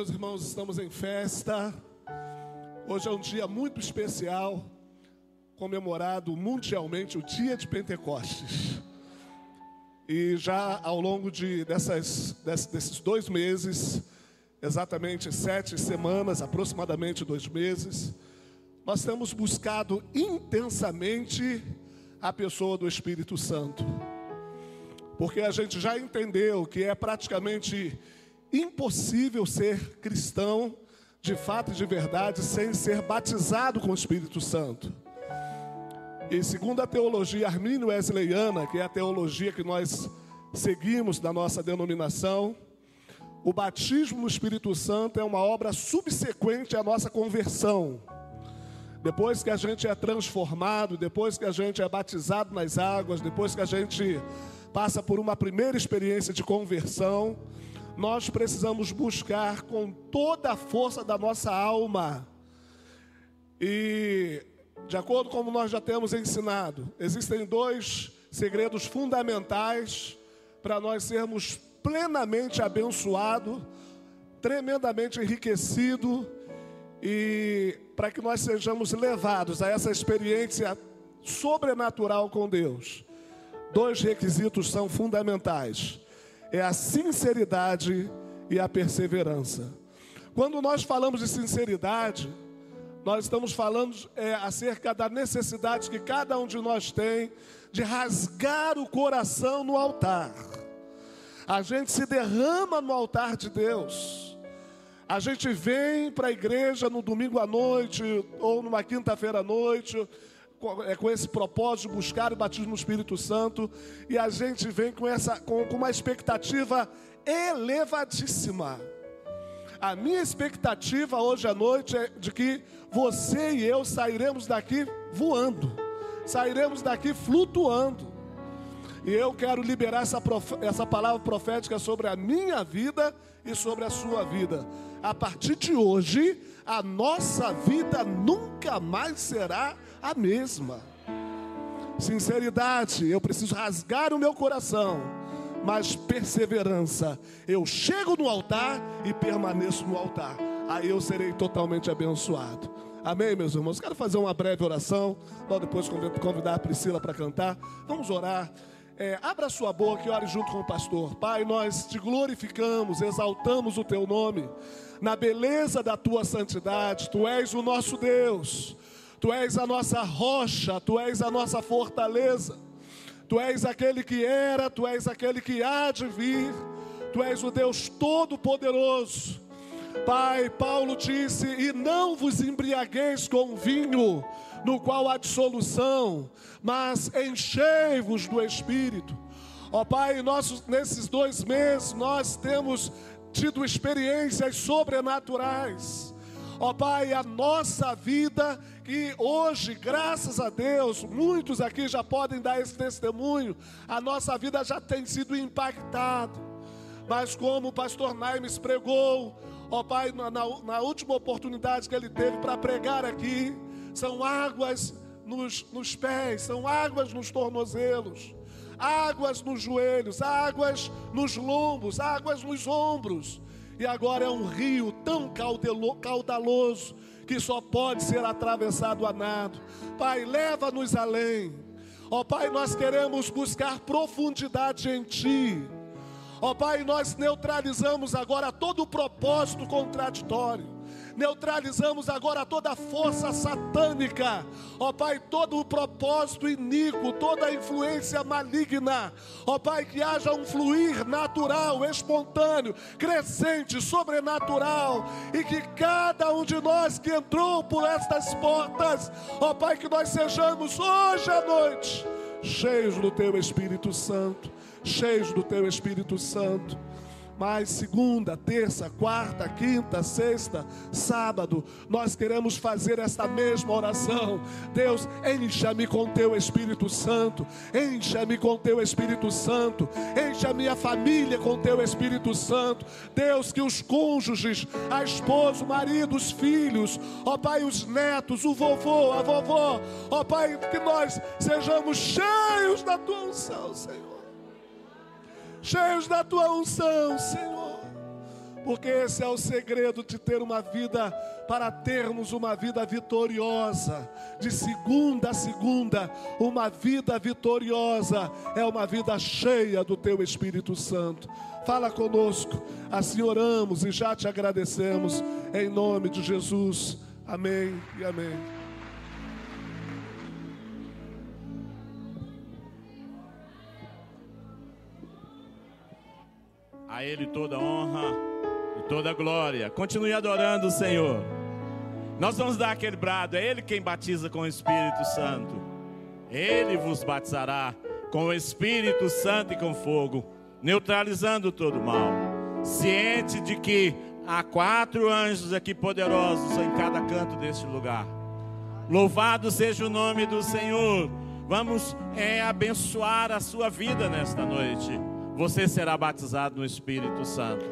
Meus irmãos, estamos em festa. Hoje é um dia muito especial, comemorado mundialmente o dia de Pentecostes. E já ao longo de dessas, desses dois meses, exatamente sete semanas, aproximadamente dois meses, nós temos buscado intensamente a pessoa do Espírito Santo. Porque a gente já entendeu que é praticamente impossível ser cristão de fato e de verdade sem ser batizado com o Espírito Santo. E segundo a teologia armínio-wesleyana, que é a teologia que nós seguimos da nossa denominação, o batismo no Espírito Santo é uma obra subsequente à nossa conversão. Depois que a gente é transformado, depois que a gente é batizado nas águas, depois que a gente passa por uma primeira experiência de conversão, nós precisamos buscar com toda a força da nossa alma. E, de acordo com como nós já temos ensinado, existem dois segredos fundamentais para nós sermos plenamente abençoados, tremendamente enriquecidos e para que nós sejamos levados a essa experiência sobrenatural com Deus. Dois requisitos são fundamentais é a sinceridade e a perseverança. Quando nós falamos de sinceridade, nós estamos falando é, acerca da necessidade que cada um de nós tem de rasgar o coração no altar. A gente se derrama no altar de Deus. A gente vem para a igreja no domingo à noite ou numa quinta-feira à noite é, com esse propósito de buscar o batismo no Espírito Santo, e a gente vem com, essa, com, com uma expectativa elevadíssima. A minha expectativa hoje à noite é de que você e eu sairemos daqui voando, sairemos daqui flutuando. E eu quero liberar essa, essa palavra profética sobre a minha vida e sobre a sua vida. A partir de hoje, a nossa vida nunca mais será a mesma. Sinceridade, eu preciso rasgar o meu coração, mas perseverança, eu chego no altar e permaneço no altar, aí eu serei totalmente abençoado. Amém, meus irmãos? Quero fazer uma breve oração, logo depois convidar a Priscila para cantar. Vamos orar. É, abra sua boca e ore junto com o pastor. Pai, nós te glorificamos, exaltamos o teu nome, na beleza da tua santidade, tu és o nosso Deus. Tu és a nossa rocha, tu és a nossa fortaleza. Tu és aquele que era, tu és aquele que há de vir. Tu és o Deus todo-poderoso. Pai, Paulo disse: E não vos embriagueis com vinho, no qual há dissolução, mas enchei-vos do Espírito. Ó Pai, nesses dois meses nós temos tido experiências sobrenaturais. Ó Pai, a nossa vida e hoje, graças a Deus, muitos aqui já podem dar esse testemunho, a nossa vida já tem sido impactada. Mas como o pastor Naimes pregou, ó Pai, na, na última oportunidade que ele teve para pregar aqui, são águas nos, nos pés, são águas nos tornozelos, águas nos joelhos, águas nos lombos, águas nos ombros. E agora é um rio tão caudaloso que só pode ser atravessado a nado. Pai, leva-nos além. Ó Pai, nós queremos buscar profundidade em Ti. Ó Pai, nós neutralizamos agora todo o propósito contraditório neutralizamos agora toda força satânica, ó Pai, todo o propósito iníquo, toda a influência maligna, ó Pai, que haja um fluir natural, espontâneo, crescente, sobrenatural, e que cada um de nós que entrou por estas portas, ó Pai, que nós sejamos hoje à noite cheios do Teu Espírito Santo, cheios do Teu Espírito Santo mas segunda, terça, quarta, quinta, sexta, sábado, nós queremos fazer esta mesma oração. Deus, encha-me com teu Espírito Santo, encha-me com teu Espírito Santo, encha minha família com teu Espírito Santo. Deus, que os cônjuges, a esposa, o marido, os filhos, ó Pai, os netos, o vovô, a vovó, ó Pai, que nós sejamos cheios da tua unção, Senhor cheios da tua unção, Senhor. porque esse é o segredo de ter uma vida, para termos uma vida vitoriosa, de segunda a segunda, uma vida vitoriosa é uma vida cheia do Teu Espírito Santo. Fala conosco, assim oramos e já te agradecemos, em nome de Jesus. Amém e amém. A Ele toda honra e toda glória. Continue adorando o Senhor. Nós vamos dar aquele brado, é Ele quem batiza com o Espírito Santo. Ele vos batizará com o Espírito Santo e com fogo, neutralizando todo o mal. Ciente de que há quatro anjos aqui poderosos em cada canto deste lugar. Louvado seja o nome do Senhor. Vamos é, abençoar a sua vida nesta noite. Você será batizado no Espírito Santo.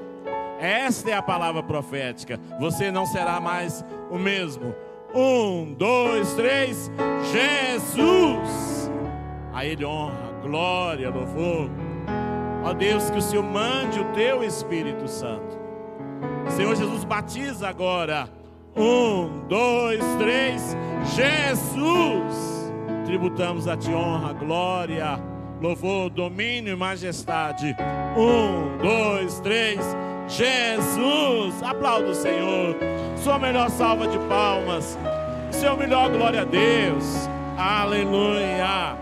Esta é a palavra profética. Você não será mais o mesmo. Um, dois, três. Jesus. A Ele honra, glória, louvor. Ó Deus, que o Senhor mande o teu Espírito Santo. Senhor Jesus, batiza agora. Um, dois, três. Jesus. Tributamos a ti honra, glória, louvor, domínio e majestade. Um, dois, três. Jesus. Aplauda o Senhor. Sua melhor salva de palmas. Seu melhor glória a Deus. Aleluia.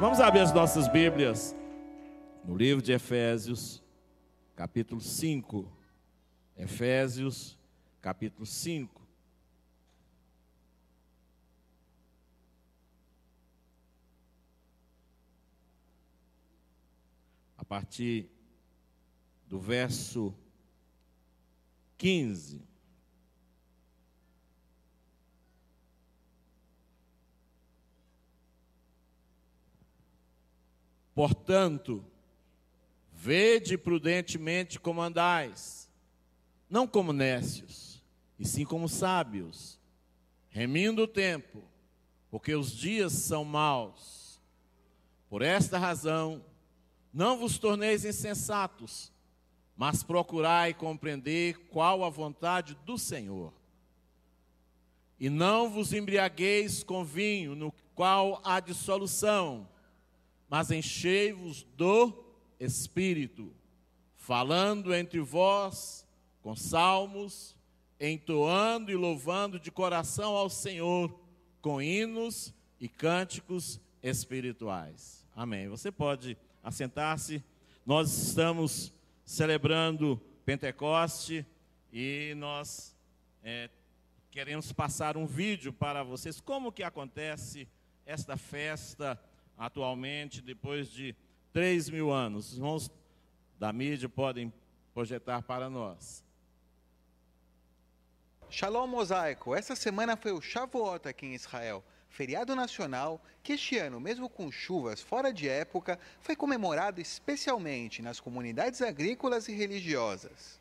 Vamos abrir as nossas Bíblias no livro de Efésios, capítulo 5. Efésios, capítulo 5. A partir do verso 15. Portanto, vede prudentemente como andais, não como nécios, e sim como sábios, remindo o tempo, porque os dias são maus. Por esta razão, não vos torneis insensatos, mas procurai compreender qual a vontade do Senhor. E não vos embriagueis com vinho, no qual há dissolução, mas enchei-vos do Espírito, falando entre vós com salmos, entoando e louvando de coração ao Senhor, com hinos e cânticos espirituais. Amém. Você pode assentar-se. Nós estamos celebrando Pentecoste e nós é, queremos passar um vídeo para vocês como que acontece esta festa atualmente depois de três mil anos. Os irmãos da mídia podem projetar para nós. Shalom mosaico. Essa semana foi o Shavuot aqui em Israel feriado nacional que este ano, mesmo com chuvas fora de época, foi comemorado especialmente nas comunidades agrícolas e religiosas.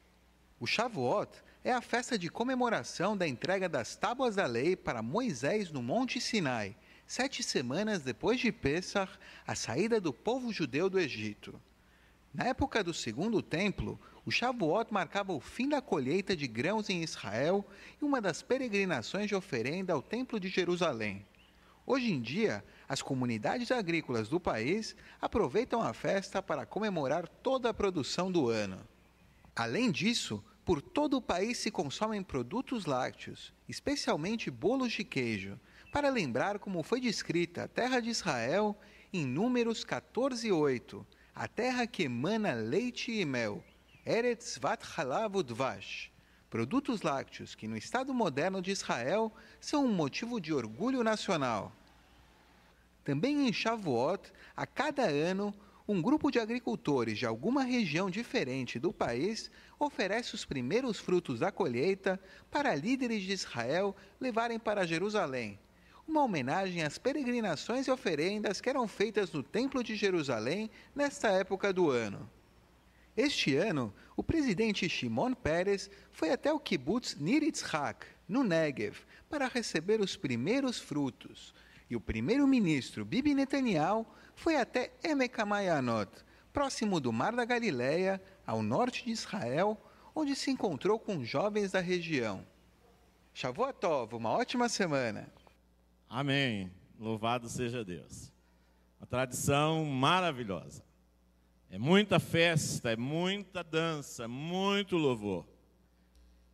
O Shavuot é a festa de comemoração da entrega das tábuas da lei para Moisés no Monte Sinai, sete semanas depois de Pessah, a saída do povo judeu do Egito. Na época do Segundo Templo, o Shavuot marcava o fim da colheita de grãos em Israel e uma das peregrinações de oferenda ao Templo de Jerusalém. Hoje em dia, as comunidades agrícolas do país aproveitam a festa para comemorar toda a produção do ano. Além disso, por todo o país se consomem produtos lácteos, especialmente bolos de queijo, para lembrar como foi descrita a terra de Israel em Números 14:8, a terra que emana leite e mel, Eretz vat halav udvash. Produtos lácteos que no Estado moderno de Israel são um motivo de orgulho nacional. Também em Shavuot, a cada ano, um grupo de agricultores de alguma região diferente do país oferece os primeiros frutos da colheita para líderes de Israel levarem para Jerusalém, uma homenagem às peregrinações e oferendas que eram feitas no Templo de Jerusalém nesta época do ano. Este ano, o presidente Shimon Peres foi até o kibbutz Nir Yitzhak, no Negev, para receber os primeiros frutos. E o primeiro-ministro Bibi Netanyahu foi até Emek Amayanot, próximo do Mar da Galileia, ao norte de Israel, onde se encontrou com jovens da região. Shavuot uma ótima semana. Amém. Louvado seja Deus. Uma tradição maravilhosa. É muita festa, é muita dança, muito louvor.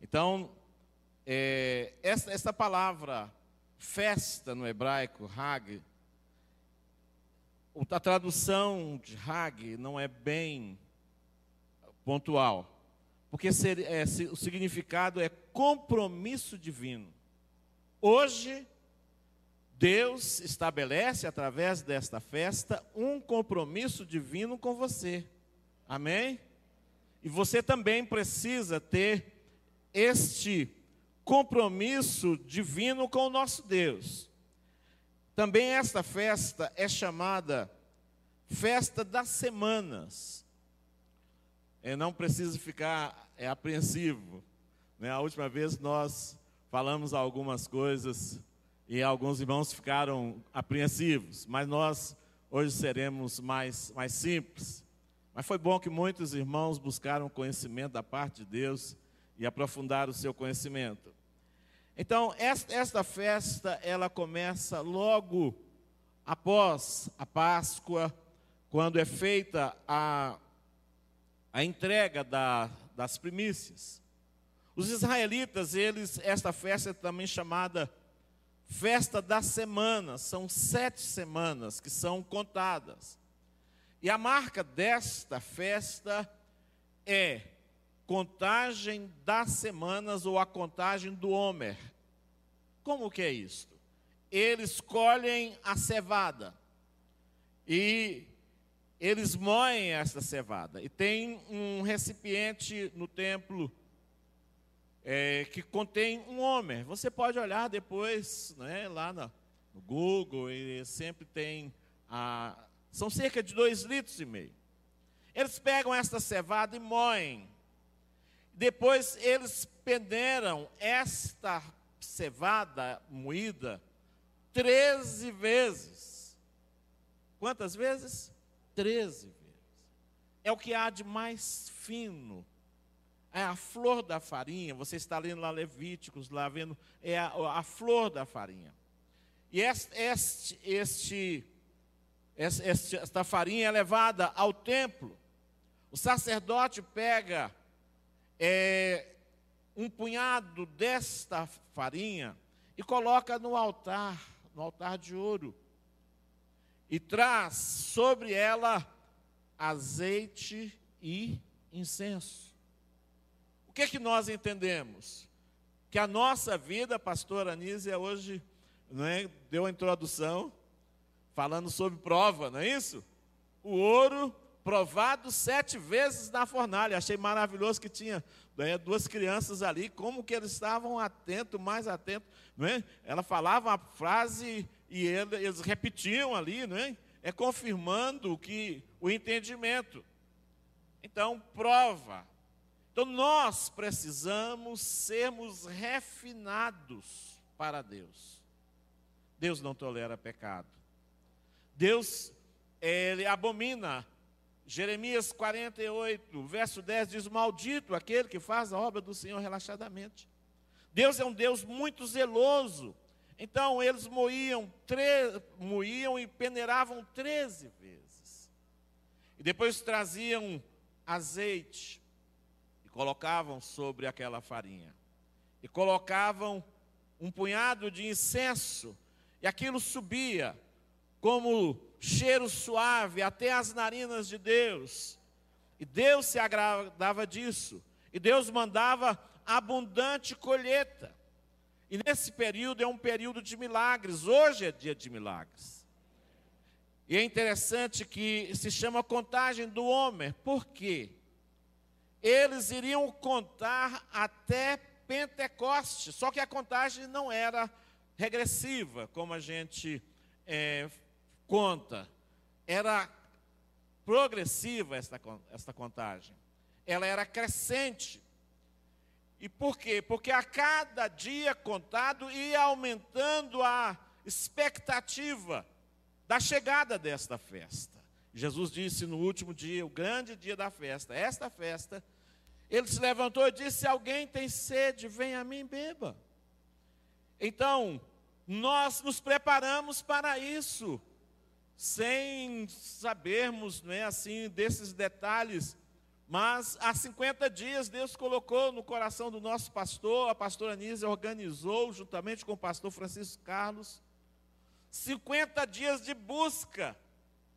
Então, é, essa, essa palavra festa no hebraico, Hag, a tradução de Hag não é bem pontual, porque ser, é, o significado é compromisso divino. Hoje, Deus estabelece através desta festa um compromisso divino com você. Amém? E você também precisa ter este compromisso divino com o nosso Deus. Também esta festa é chamada Festa das Semanas. É, não precisa ficar é, apreensivo. Né? A última vez nós falamos algumas coisas e alguns irmãos ficaram apreensivos, mas nós hoje seremos mais, mais simples. Mas foi bom que muitos irmãos buscaram conhecimento da parte de Deus e aprofundaram o seu conhecimento. Então, esta festa, ela começa logo após a Páscoa, quando é feita a, a entrega da, das primícias. Os israelitas, eles, esta festa é também chamada festa das semanas, são sete semanas que são contadas. E a marca desta festa é contagem das semanas ou a contagem do Homer. Como que é isto? Eles colhem a cevada e eles moem essa cevada. E tem um recipiente no templo é, que contém um Homer. Você pode olhar depois né, lá no, no Google, e sempre tem. A, são cerca de dois litros e meio. Eles pegam esta cevada e moem depois eles peneiram esta cevada moída treze vezes. Quantas vezes? Treze vezes. É o que há de mais fino. É a flor da farinha. Você está lendo lá Levíticos, lá vendo, é a, a flor da farinha. E este, este, este, esta farinha é levada ao templo. O sacerdote pega é, um punhado desta farinha e coloca no altar, no altar de ouro, e traz sobre ela azeite e incenso. O que é que nós entendemos? Que a nossa vida, pastora Anísia, hoje não é, deu a introdução falando sobre prova, não é isso? O ouro provado sete vezes na fornalha. Achei maravilhoso que tinha né, duas crianças ali, como que eles estavam atentos, mais atentos. Não é? Ela falava a frase e eles repetiam ali, não é? é confirmando que o entendimento. Então, prova. Então, nós precisamos sermos refinados para Deus. Deus não tolera pecado. Deus, ele abomina Jeremias 48, verso 10 diz: Maldito aquele que faz a obra do Senhor relaxadamente. Deus é um Deus muito zeloso. Então eles moíam, moíam e peneiravam 13 vezes. E depois traziam azeite colocavam sobre aquela farinha. E colocavam um punhado de incenso, e aquilo subia como cheiro suave até as narinas de Deus. E Deus se agradava disso. E Deus mandava abundante colheita. E nesse período é um período de milagres. Hoje é dia de milagres. E é interessante que se chama contagem do homem. Por quê? Eles iriam contar até Pentecoste. Só que a contagem não era regressiva, como a gente é, conta. Era progressiva esta, esta contagem. Ela era crescente. E por quê? Porque a cada dia contado ia aumentando a expectativa da chegada desta festa. Jesus disse no último dia, o grande dia da festa, esta festa, ele se levantou e disse: Se alguém tem sede, venha a mim beba. Então, nós nos preparamos para isso, sem sabermos, não é assim, desses detalhes, mas há 50 dias Deus colocou no coração do nosso pastor, a pastora Anísia organizou, juntamente com o pastor Francisco Carlos, 50 dias de busca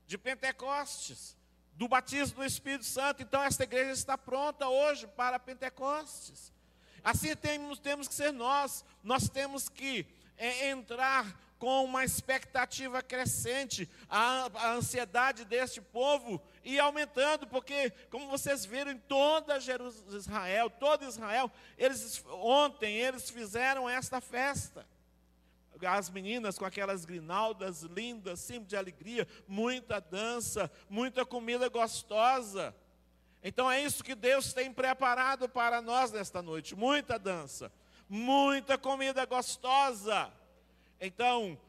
de Pentecostes, do batismo do Espírito Santo. Então, esta igreja está pronta hoje para Pentecostes. Assim temos, temos que ser nós, nós temos que é, entrar com uma expectativa crescente, a, a, ansiedade deste povo e aumentando, porque, como vocês viram em toda Israel, todo Israel, eles ontem eles fizeram esta festa as meninas com aquelas grinaldas lindas, sempre de alegria, muita dança, muita comida gostosa. Então é isso que Deus tem preparado para nós nesta noite: muita dança, muita comida gostosa. Então,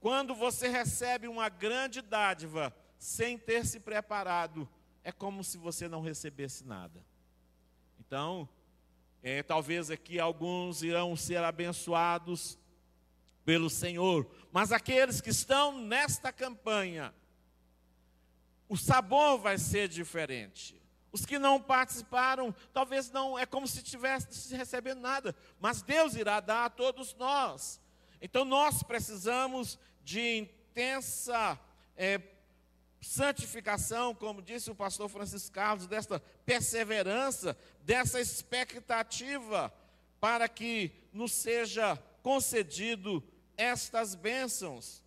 quando você recebe uma grande dádiva sem ter se preparado, é como se você não recebesse nada. Então, é, talvez aqui alguns irão ser abençoados pelo Senhor. Mas aqueles que estão nesta campanha, o sabor vai ser diferente. Os que não participaram, talvez não, é como se estivesse recebendo nada, mas Deus irá dar a todos nós. Então nós precisamos de intensa é, santificação, como disse o pastor Francisco Carlos, desta perseverança, dessa expectativa, para que nos seja concedido estas bênçãos.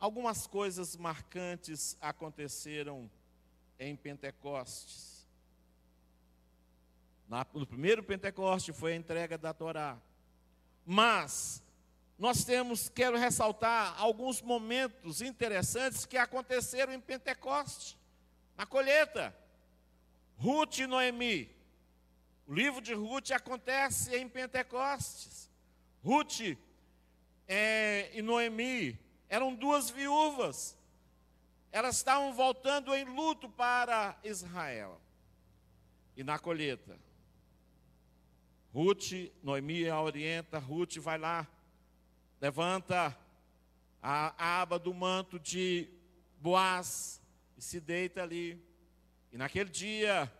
Algumas coisas marcantes aconteceram em Pentecostes. no primeiro Pentecoste foi a entrega da Torá. Mas nós temos, quero ressaltar alguns momentos interessantes que aconteceram em Pentecoste, na colheita. Ruth e Noemi. O livro de Ruth acontece em Pentecostes. Ruth é, e Noemi eram duas viúvas. Elas estavam voltando em luto para Israel. E na colheita, Ruth, Noemi a orienta, Ruth vai lá, levanta a, aba do manto de Boaz e se deita ali. E naquele dia,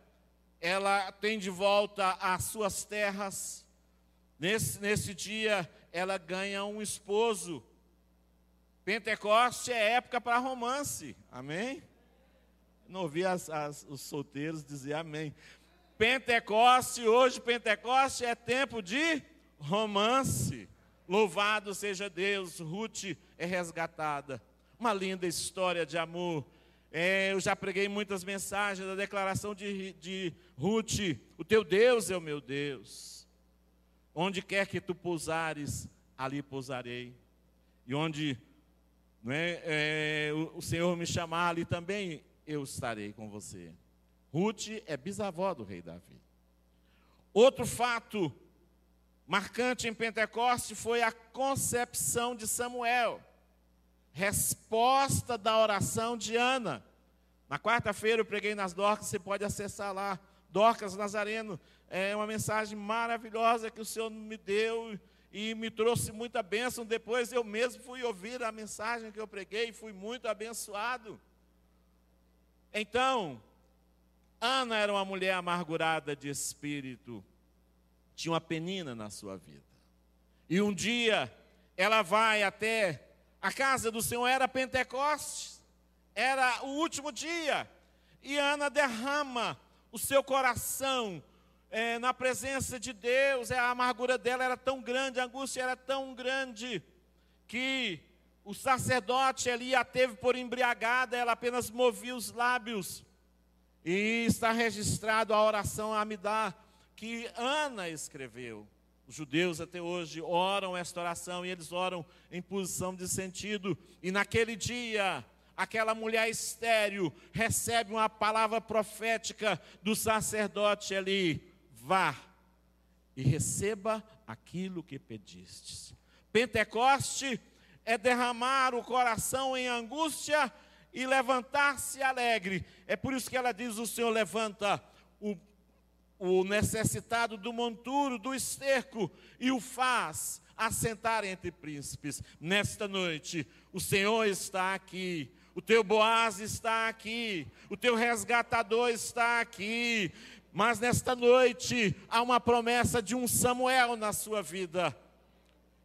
ela tem de volta as suas terras. Nesse, nesse dia, ela ganha um esposo. Pentecoste é época para romance, amém? Não ouvi as, as, os solteiros dizer amém. Pentecoste, hoje Pentecoste é tempo de romance. Louvado seja Deus, Ruth é resgatada. Uma linda história de amor. É, eu já preguei muitas mensagens da declaração de, de Ruth: O teu Deus é o meu Deus. Onde quer que tu pousares, ali pousarei. E onde é, é, o, o Senhor me chamar, ali também eu estarei com você. Ruth é bisavó do rei Davi. Outro fato marcante em Pentecoste foi a concepção de Samuel, resposta da oração de Ana. Na quarta-feira eu preguei nas Dorcas, você pode acessar lá. Dorcas Nazareno, é uma mensagem maravilhosa que o Senhor me deu e me trouxe muita bênção. Depois eu mesmo fui ouvir a mensagem que eu preguei e fui muito abençoado. Então, Ana era uma mulher amargurada de espírito, tinha uma penina na sua vida. E um dia ela vai até a casa do Senhor, era Pentecostes, era o último dia, e Ana derrama o seu coração é, na presença de Deus, é, a amargura dela era tão grande, a angústia era tão grande, que o sacerdote ali a teve por embriagada, ela apenas movia os lábios. E está registrado a oração Amidá, que Ana escreveu. Os judeus até hoje oram esta oração e eles oram em posição de sentido. E naquele dia, aquela mulher estéril recebe uma palavra profética do sacerdote ali: vá e receba aquilo que pedistes. Pentecoste é derramar o coração em angústia e levantar-se alegre. É por isso que ela diz: o Senhor levanta o, o necessitado do monturo, do esterco, e o faz assentar entre príncipes. Nesta noite, o Senhor está aqui. O teu Boaz está aqui, o teu resgatador está aqui, mas nesta noite há uma promessa de um Samuel na sua vida.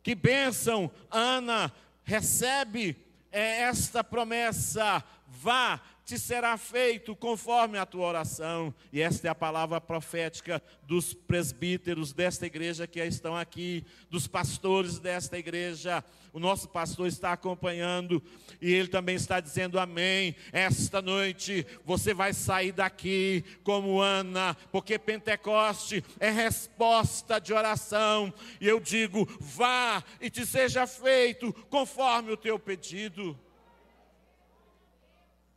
Que bênção, Ana, recebe é, esta promessa, vá, te será feito conforme a tua oração. E esta é a palavra profética dos presbíteros desta igreja que estão aqui, dos pastores desta igreja. O nosso pastor está acompanhando e ele também está dizendo amém. Esta noite você vai sair daqui como Ana, porque Pentecoste é resposta de oração. E eu digo: vá e te seja feito conforme o teu pedido.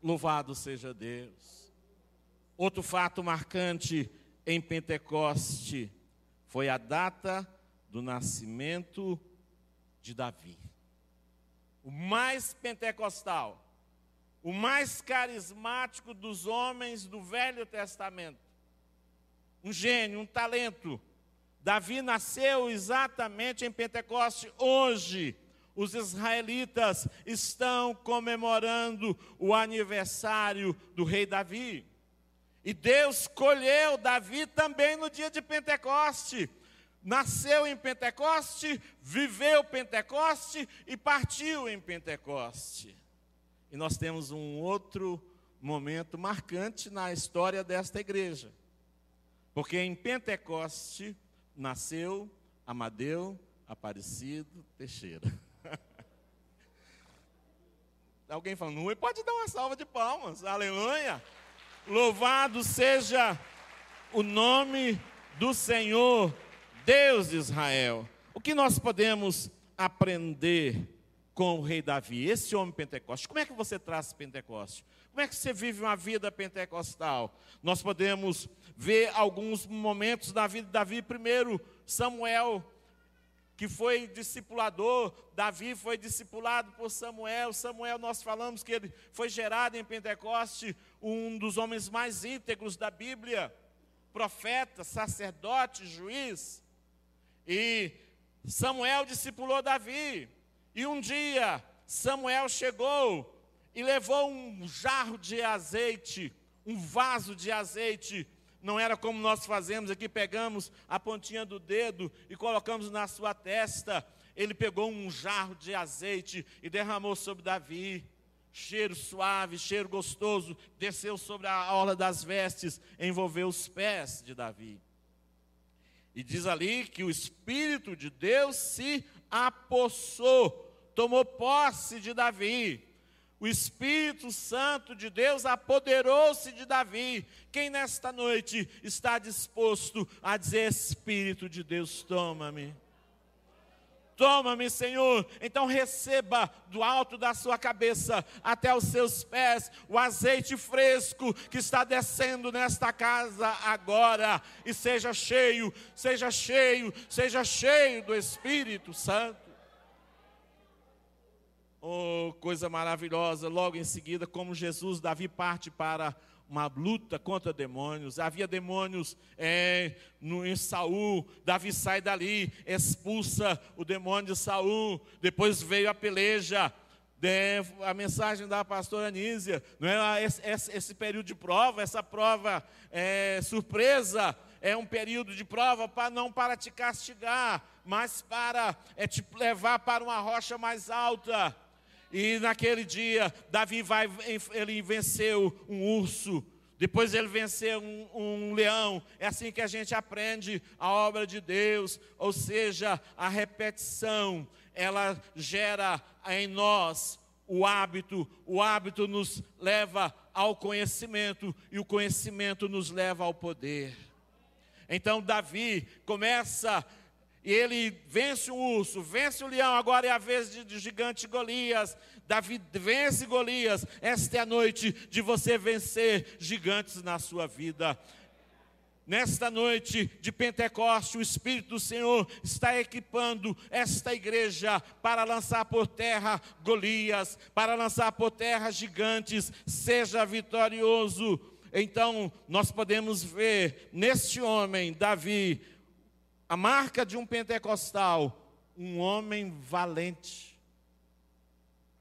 Louvado seja Deus. Outro fato marcante em Pentecoste foi a data do nascimento de Davi. O mais pentecostal, o mais carismático dos homens do Velho Testamento. Um gênio, um talento. Davi nasceu exatamente em Pentecoste hoje os israelitas estão comemorando o aniversário do rei Davi. E Deus escolheu Davi também no dia de Pentecoste. Nasceu em Pentecoste, viveu Pentecoste e partiu em Pentecoste. E nós temos um outro momento marcante na história desta igreja. Porque em Pentecoste nasceu Amadeu Aparecido Teixeira. Alguém falando, não pode dar uma salva de palmas, aleluia. Louvado seja o nome do Senhor, Deus de Israel. O que nós podemos aprender com o rei Davi, esse homem pentecostal? Como é que você traz Pentecoste? Como é que você vive uma vida pentecostal? Nós podemos ver alguns momentos da vida de Davi. Primeiro, Samuel que foi discipulador, Davi foi discipulado por Samuel. Samuel, nós falamos que ele foi gerado em Pentecoste, um dos homens mais íntegros da Bíblia, profeta, sacerdote, juiz. E Samuel discipulou Davi. E um dia, Samuel chegou e levou um jarro de azeite, um vaso de azeite não era como nós fazemos aqui, pegamos a pontinha do dedo e colocamos na sua testa. Ele pegou um jarro de azeite e derramou sobre Davi. Cheiro suave, cheiro gostoso, desceu sobre a orla das vestes, envolveu os pés de Davi. E diz ali que o Espírito de Deus se apossou, tomou posse de Davi. O Espírito Santo de Deus apoderou-se de Davi. Quem nesta noite está disposto a dizer: Espírito de Deus, toma-me? Toma-me, Senhor. Então receba do alto da sua cabeça até os seus pés o azeite fresco que está descendo nesta casa agora. E seja cheio, seja cheio, seja cheio do Espírito Santo. Oh, coisa maravilhosa. Logo em seguida, como Jesus, Davi parte para uma luta contra demônios. Havia demônios é, no, em Saul. Davi sai dali, expulsa o demônio de Saul. Depois veio a peleja. A mensagem da pastora Anísia, não é esse, esse, esse período de prova, essa prova é, surpresa, é um período de prova para não para te castigar, mas para é, te levar para uma rocha mais alta. E naquele dia, Davi vai, ele venceu um urso, depois ele venceu um, um, leão. É assim que a gente aprende a obra de Deus, ou seja, a repetição, ela gera em nós o hábito, o hábito nos leva ao conhecimento, e o conhecimento nos leva ao poder. Então, Davi começa e ele vence o urso, vence o leão, agora é a vez de, de gigante Golias. Davi vence Golias. Esta é a noite de você vencer gigantes na sua vida. Nesta noite de Pentecoste, o Espírito do Senhor está equipando esta igreja para lançar por terra Golias, para lançar por terra gigantes. Seja vitorioso. Então, nós podemos ver neste homem, Davi, a marca de um pentecostal, um homem valente.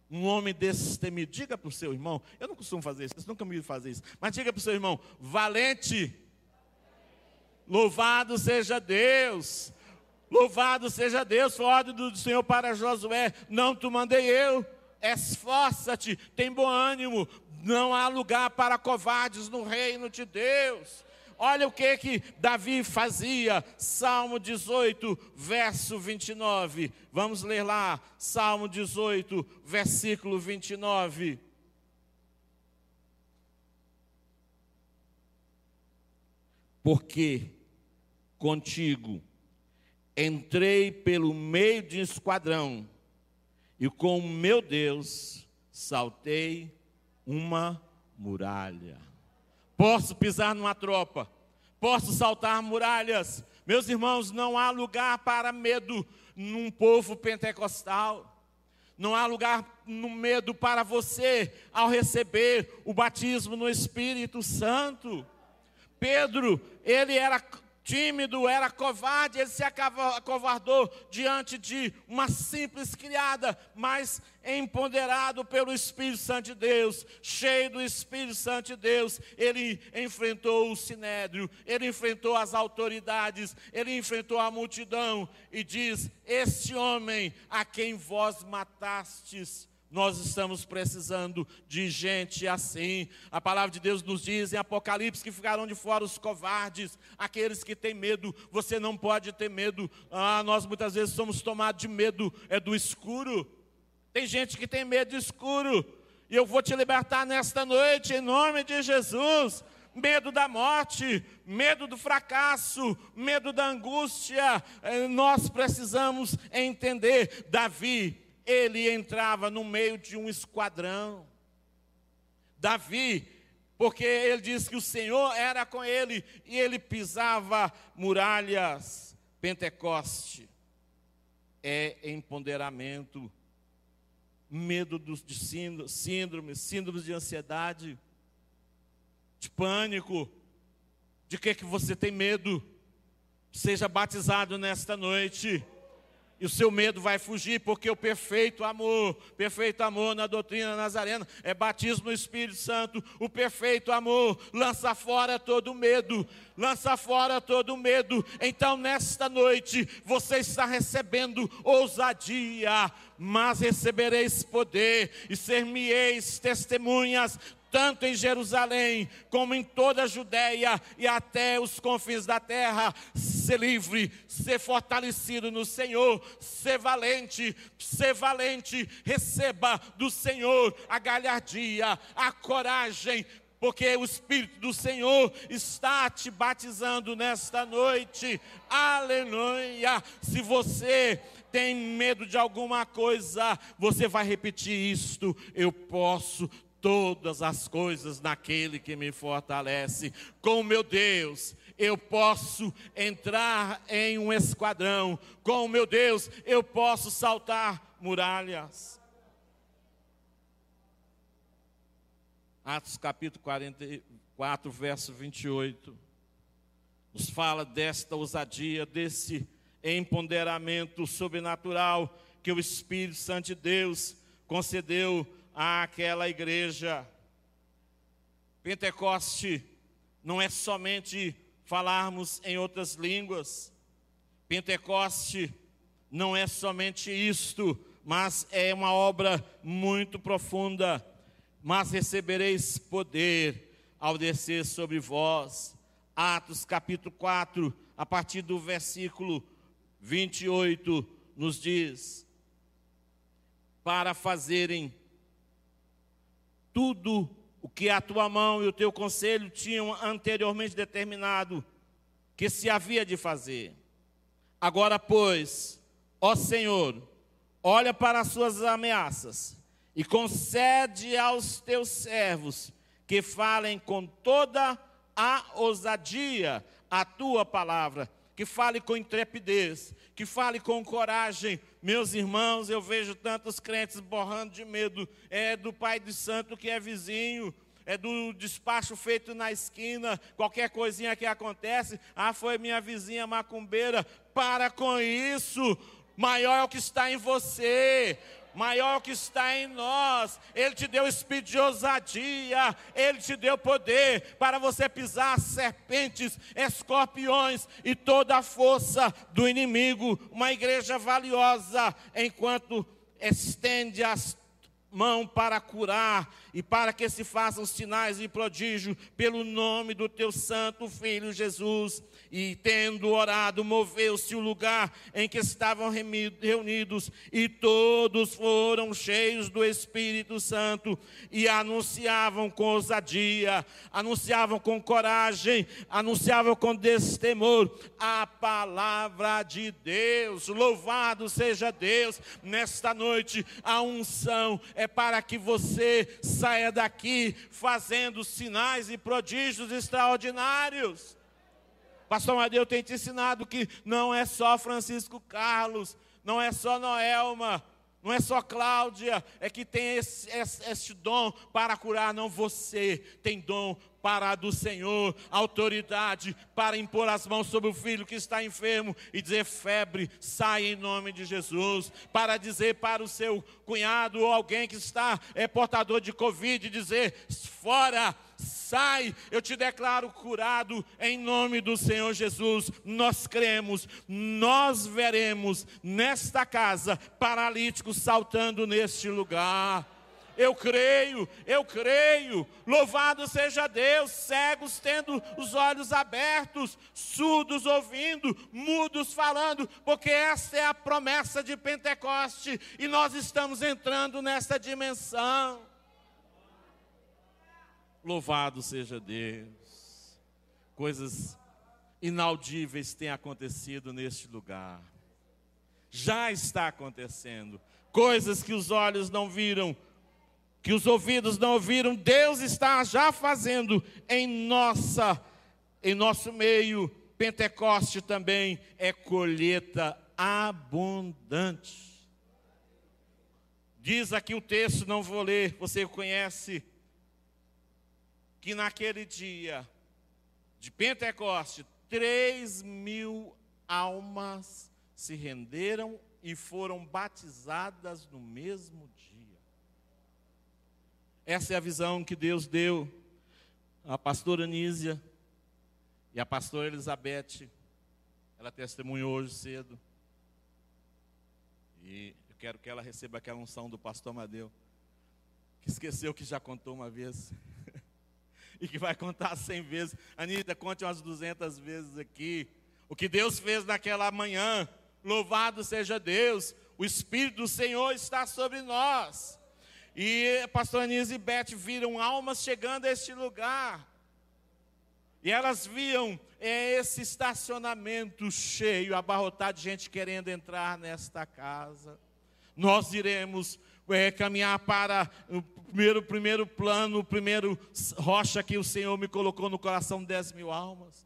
Um homem destemido. Diga para o seu irmão, eu não costumo fazer isso, eu nunca me fazer isso, mas diga para o seu irmão, valente Louvado seja Deus. Louvado seja Deus. Foi ordem do Senhor para Josué: Não te mandei eu. Esforça-te, tem bom ânimo. Não há lugar para covardes no reino de Deus. Olha o que que Davi fazia. Salmo 18, verso 29. Vamos ler lá. Salmo 18, versículo 29. Porque contigo. Entrei pelo meio de um esquadrão e com o meu Deus saltei uma muralha. Posso pisar numa tropa, posso saltar muralhas. Meus irmãos, não há lugar para medo num povo pentecostal. Não há lugar no medo para você ao receber o batismo no Espírito Santo. Pedro, ele era tímido, era covarde, ele se acovardou diante de uma simples criada, mas empoderado pelo Espírito Santo de Deus, cheio do Espírito Santo de Deus, ele enfrentou o sinédrio, ele enfrentou as autoridades, ele enfrentou a multidão e diz: Este homem a quem vós matastes, nós estamos precisando de gente assim. A palavra de Deus nos diz em Apocalipse que ficarão de fora os covardes, aqueles que têm medo. Você não pode ter medo. Ah, nós muitas vezes somos tomados de medo é do escuro. Tem gente que tem medo do escuro. E eu vou te libertar nesta noite em nome de Jesus. Medo da morte, medo do fracasso, medo da angústia. Eh, nós precisamos entender. Davi ele entrava no meio de um esquadrão. Davi, porque ele diz que o Senhor era com ele e ele pisava muralhas. Pentecoste é empoderamento, medo de síndrome, síndromes de ansiedade, de pânico. De que que você tem medo? Seja batizado nesta noite e o seu medo vai fugir, porque o perfeito amor, perfeito amor na doutrina nazarena, é batismo no Espírito Santo. O perfeito amor lança fora todo medo, lança fora todo medo. Então, nesta noite, você está recebendo ousadia, mas recebereis poder e ser-me-eis testemunhas tanto em Jerusalém como em toda a Judéia e até os confins da terra. Ser livre, ser fortalecido no Senhor, ser valente, ser valente. Receba do Senhor a galhardia, a coragem, porque o Espírito do Senhor está te batizando nesta noite. Aleluia! Se você tem medo de alguma coisa, você vai repetir isto: eu posso todas as coisas naquele que me fortalece. Com meu Deus, eu posso entrar em um esquadrão. Com meu Deus, eu posso saltar muralhas. Atos capítulo 44, verso 28, nos fala desta ousadia, desse empoderamento sobrenatural que o Espírito Santo de Deus concedeu àquela igreja. Pentecoste não é somente falarmos em outras línguas. Pentecoste não é somente isto, mas é uma obra muito profunda. Mas recebereis poder ao descer sobre vós. Atos capítulo 4, a partir do versículo 28, nos diz: Para fazerem tudo o que a tua mão e o teu conselho tinham anteriormente determinado que se havia de fazer. Agora, pois, ó Senhor, olha para as suas ameaças e concede aos teus servos que falem com toda a ousadia a tua palavra, que fale com intrepidez, que fale com coragem. Meus irmãos, eu vejo tantos crentes borrando de medo, é do Pai do Santo que é vizinho, é do despacho feito na esquina, qualquer coisinha que acontece, ah, foi minha vizinha macumbeira. Para com isso, maior é o que está em você maior que está em nós. Ele te deu espírito de ousadia, ele te deu poder para você pisar serpentes, escorpiões e toda a força do inimigo. Uma igreja valiosa, enquanto estende as mão para curar e para que se façam sinais e prodígios pelo nome do teu santo filho Jesus. E tendo orado, moveu-se o lugar em que estavam reunidos, e todos foram cheios do Espírito Santo e anunciavam com ousadia, anunciavam com coragem, anunciavam com destemor a palavra de Deus. Louvado seja Deus nesta noite. A unção é para que você saia daqui fazendo sinais e prodígios extraordinários. Pastor Madeu tem te ensinado que não é só Francisco Carlos, não é só Noelma, não é só Cláudia, é que tem esse, esse, esse, dom para curar, não você tem dom para do Senhor, autoridade para impor as mãos sobre o filho que está enfermo e dizer febre, sai em nome de Jesus, para dizer para o seu cunhado ou alguém que está é portador de covid dizer fora, sai, eu te declaro curado em nome do Senhor Jesus. Nós cremos, nós veremos nesta casa paralíticos saltando neste lugar. Eu creio, eu creio. Louvado seja Deus. Cegos tendo os olhos abertos, surdos ouvindo, mudos falando, porque esta é a promessa de Pentecoste e nós estamos entrando nessa dimensão. Louvado seja Deus. Coisas inaudíveis têm acontecido neste lugar. Já está acontecendo. Coisas que os olhos não viram, que os ouvidos não ouviram, Deus está já fazendo em nossa em nosso meio. Pentecoste também é colheita abundante. Diz aqui o texto, não vou ler, você conhece que naquele dia de Pentecoste, três mil almas se renderam e foram batizadas no mesmo dia. Essa é a visão que Deus deu à pastora Nísia e à pastora Elizabeth. Ela testemunhou hoje cedo. E eu quero que ela receba aquela unção do pastor Madeu, que esqueceu que já contou uma vez. E que vai contar cem vezes. Anitta, conte umas duzentas vezes aqui. O que Deus fez naquela manhã, louvado seja Deus, o Espírito do Senhor está sobre nós. E pastor Anísio e Beth viram almas chegando a este lugar. E elas viam é, esse estacionamento cheio, abarrotado de gente querendo entrar nesta casa. Nós iremos é, caminhar para o primeiro, primeiro plano, o primeiro rocha que o Senhor me colocou no coração, 10 mil almas.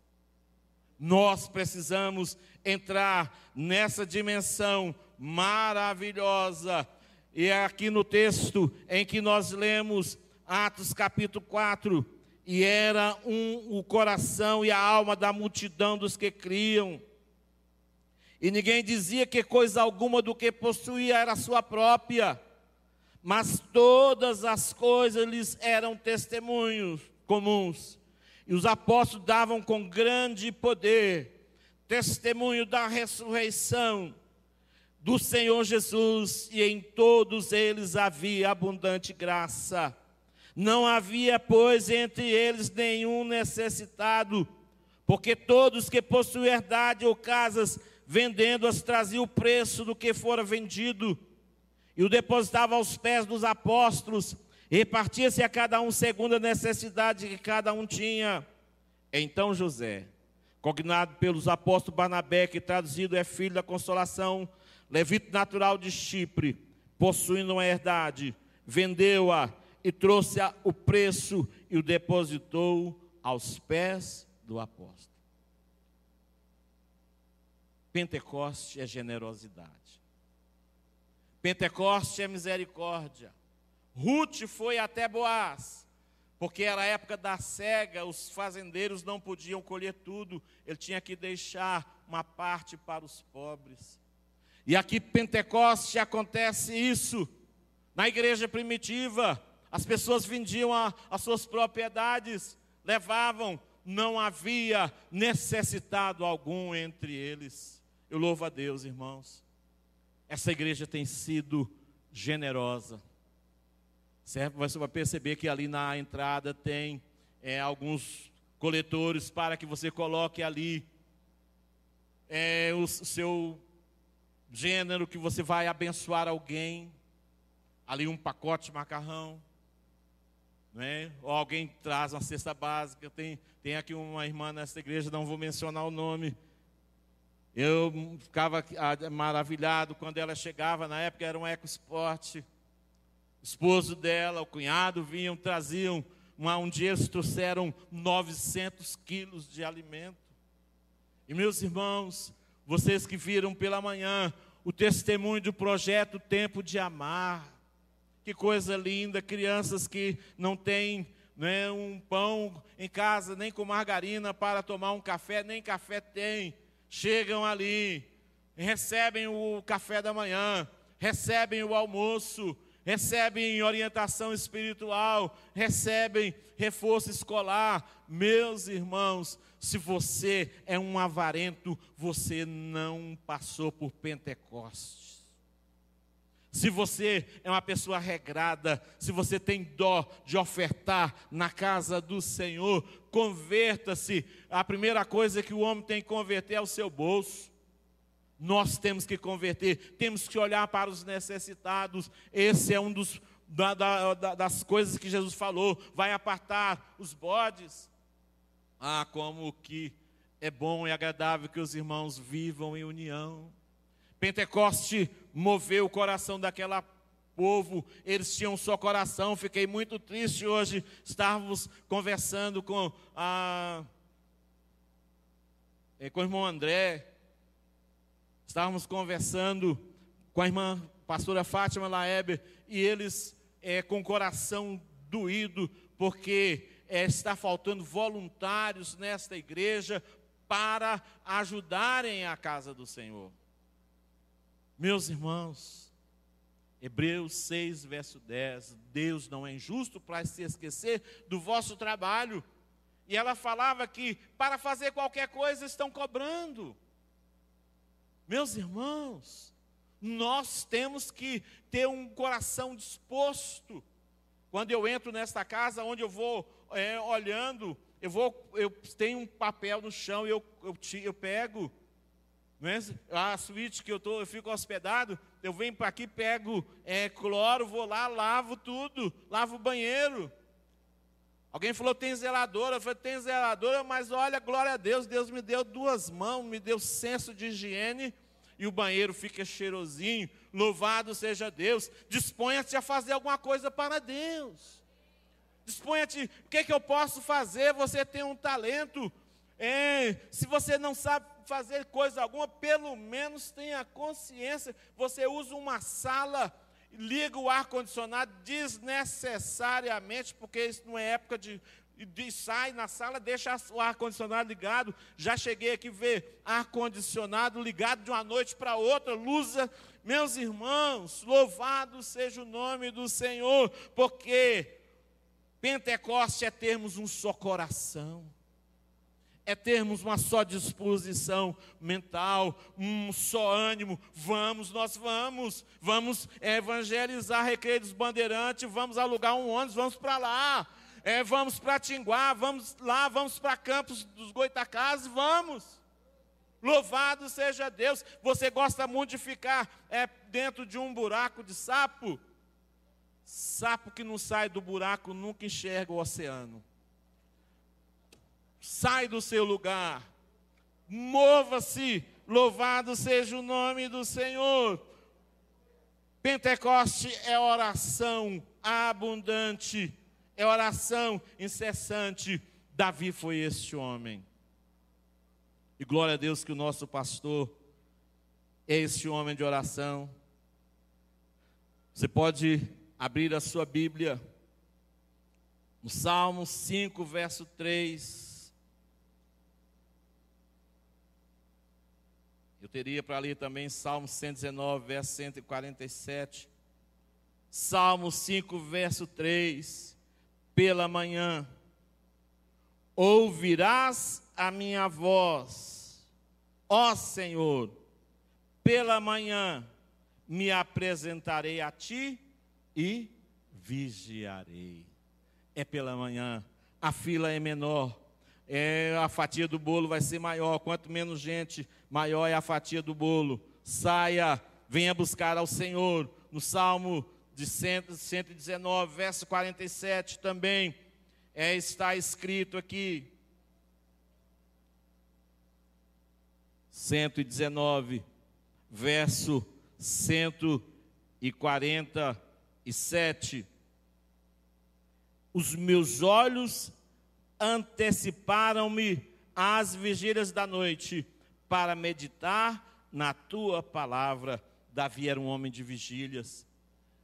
Nós precisamos entrar nessa dimensão maravilhosa. E é aqui no texto em que nós lemos Atos capítulo 4. E era um o coração e a alma da multidão dos que criam. E ninguém dizia que coisa alguma do que possuía era sua própria mas todas as coisas lhes eram testemunhos comuns. E os apóstolos davam com grande poder testemunho da ressurreição do Senhor Jesus, e em todos eles havia abundante graça. Não havia, pois, entre eles nenhum necessitado, porque todos que possuíam herdade ou casas, vendendo-as, traziam o preço do que fora vendido e o depositava aos pés dos apóstolos, repartia-se a cada um segundo a necessidade que cada um tinha. Então José, cognado pelos apóstolos Barnabé, que traduzido é filho da consolação, levito natural de Chipre, possuindo uma herdade, vendeu-a e trouxe o preço e o depositou aos pés do apóstolo. Pentecoste é generosidade. Pentecoste é misericórdia. Ruth foi até Boaz, porque era a época da cega, os fazendeiros não podiam colher tudo, ele tinha que deixar uma parte para os pobres. E aqui Pentecoste acontece isso. Na igreja primitiva, as pessoas vendiam a, as suas propriedades, levavam, não havia necessitado algum entre eles. Eu louvo a Deus, irmãos. Essa igreja tem sido generosa. Certo? Você vai perceber que ali na entrada tem é, alguns coletores para que você coloque ali é, o seu gênero que você vai abençoar alguém. Ali um pacote de macarrão. Né? Ou alguém traz uma cesta básica. Tem, tem aqui uma irmã nessa igreja, não vou mencionar o nome. Eu ficava maravilhado quando ela chegava, na época era um EcoSport. O esposo dela, o cunhado vinham, traziam. Uma, um dia eles trouxeram 900 quilos de alimento. E meus irmãos, vocês que viram pela manhã o testemunho do projeto Tempo de Amar, que coisa linda, crianças que não têm né, um pão em casa, nem com margarina para tomar um café, nem café tem. Chegam ali, recebem o café da manhã, recebem o almoço, recebem orientação espiritual, recebem reforço escolar. Meus irmãos, se você é um avarento, você não passou por Pentecostes. Se você é uma pessoa regrada, se você tem dó de ofertar na casa do Senhor, converta-se. A primeira coisa que o homem tem que converter é o seu bolso. Nós temos que converter, temos que olhar para os necessitados. Esse é um dos da, da, das coisas que Jesus falou. Vai apartar os bodes. Ah, como que é bom e agradável que os irmãos vivam em união. Pentecoste moveu o coração daquela povo, eles tinham só coração. Fiquei muito triste hoje. Estávamos conversando com a é, com o irmão André. Estávamos conversando com a irmã pastora Fátima Laeber e eles é, com o coração doído porque é, está faltando voluntários nesta igreja para ajudarem a casa do Senhor. Meus irmãos, Hebreus 6, verso 10, Deus não é injusto para se esquecer do vosso trabalho. E ela falava que para fazer qualquer coisa estão cobrando. Meus irmãos, nós temos que ter um coração disposto. Quando eu entro nesta casa, onde eu vou é, olhando, eu vou, eu tenho um papel no chão e eu, eu, eu pego é? A suíte que eu, tô, eu fico hospedado, eu venho para aqui, pego é, cloro, vou lá, lavo tudo, lavo o banheiro. Alguém falou, tem zeladora. Eu falei, tem zeladora, mas olha, glória a Deus, Deus me deu duas mãos, me deu senso de higiene e o banheiro fica cheirosinho. Louvado seja Deus. Disponha-te a fazer alguma coisa para Deus. Disponha-te, o que, é que eu posso fazer? Você tem um talento. É, se você não sabe fazer coisa alguma, pelo menos tenha consciência. Você usa uma sala, liga o ar-condicionado desnecessariamente, porque isso não é época de, de sai na sala, deixa o ar-condicionado ligado. Já cheguei aqui ver ar-condicionado ligado de uma noite para outra, luza. Meus irmãos, louvado seja o nome do Senhor, porque Pentecoste é termos um só coração é termos uma só disposição mental, um só ânimo. Vamos, nós vamos, vamos evangelizar Recreio dos Bandeirantes, vamos alugar um ônibus, vamos para lá. É, vamos para Tinguá, vamos lá, vamos para Campos dos Goitacazes, vamos. Louvado seja Deus. Você gosta muito de ficar é, dentro de um buraco de sapo? Sapo que não sai do buraco nunca enxerga o oceano sai do seu lugar, mova-se, louvado seja o nome do Senhor. Pentecoste é oração abundante, é oração incessante. Davi foi este homem. E glória a Deus que o nosso pastor é este homem de oração. Você pode abrir a sua Bíblia no Salmo 5, verso 3. Eu teria para ler também Salmo 119, verso 147. Salmo 5, verso 3. Pela manhã ouvirás a minha voz, ó Senhor, pela manhã me apresentarei a ti e vigiarei. É pela manhã, a fila é menor, é, a fatia do bolo vai ser maior. Quanto menos gente, maior é a fatia do bolo. Saia, venha buscar ao Senhor. No Salmo de 119, verso 47 também é, está escrito aqui. 119, verso 147. Os meus olhos anteciparam-me às vigílias da noite para meditar na tua palavra. Davi era um homem de vigílias.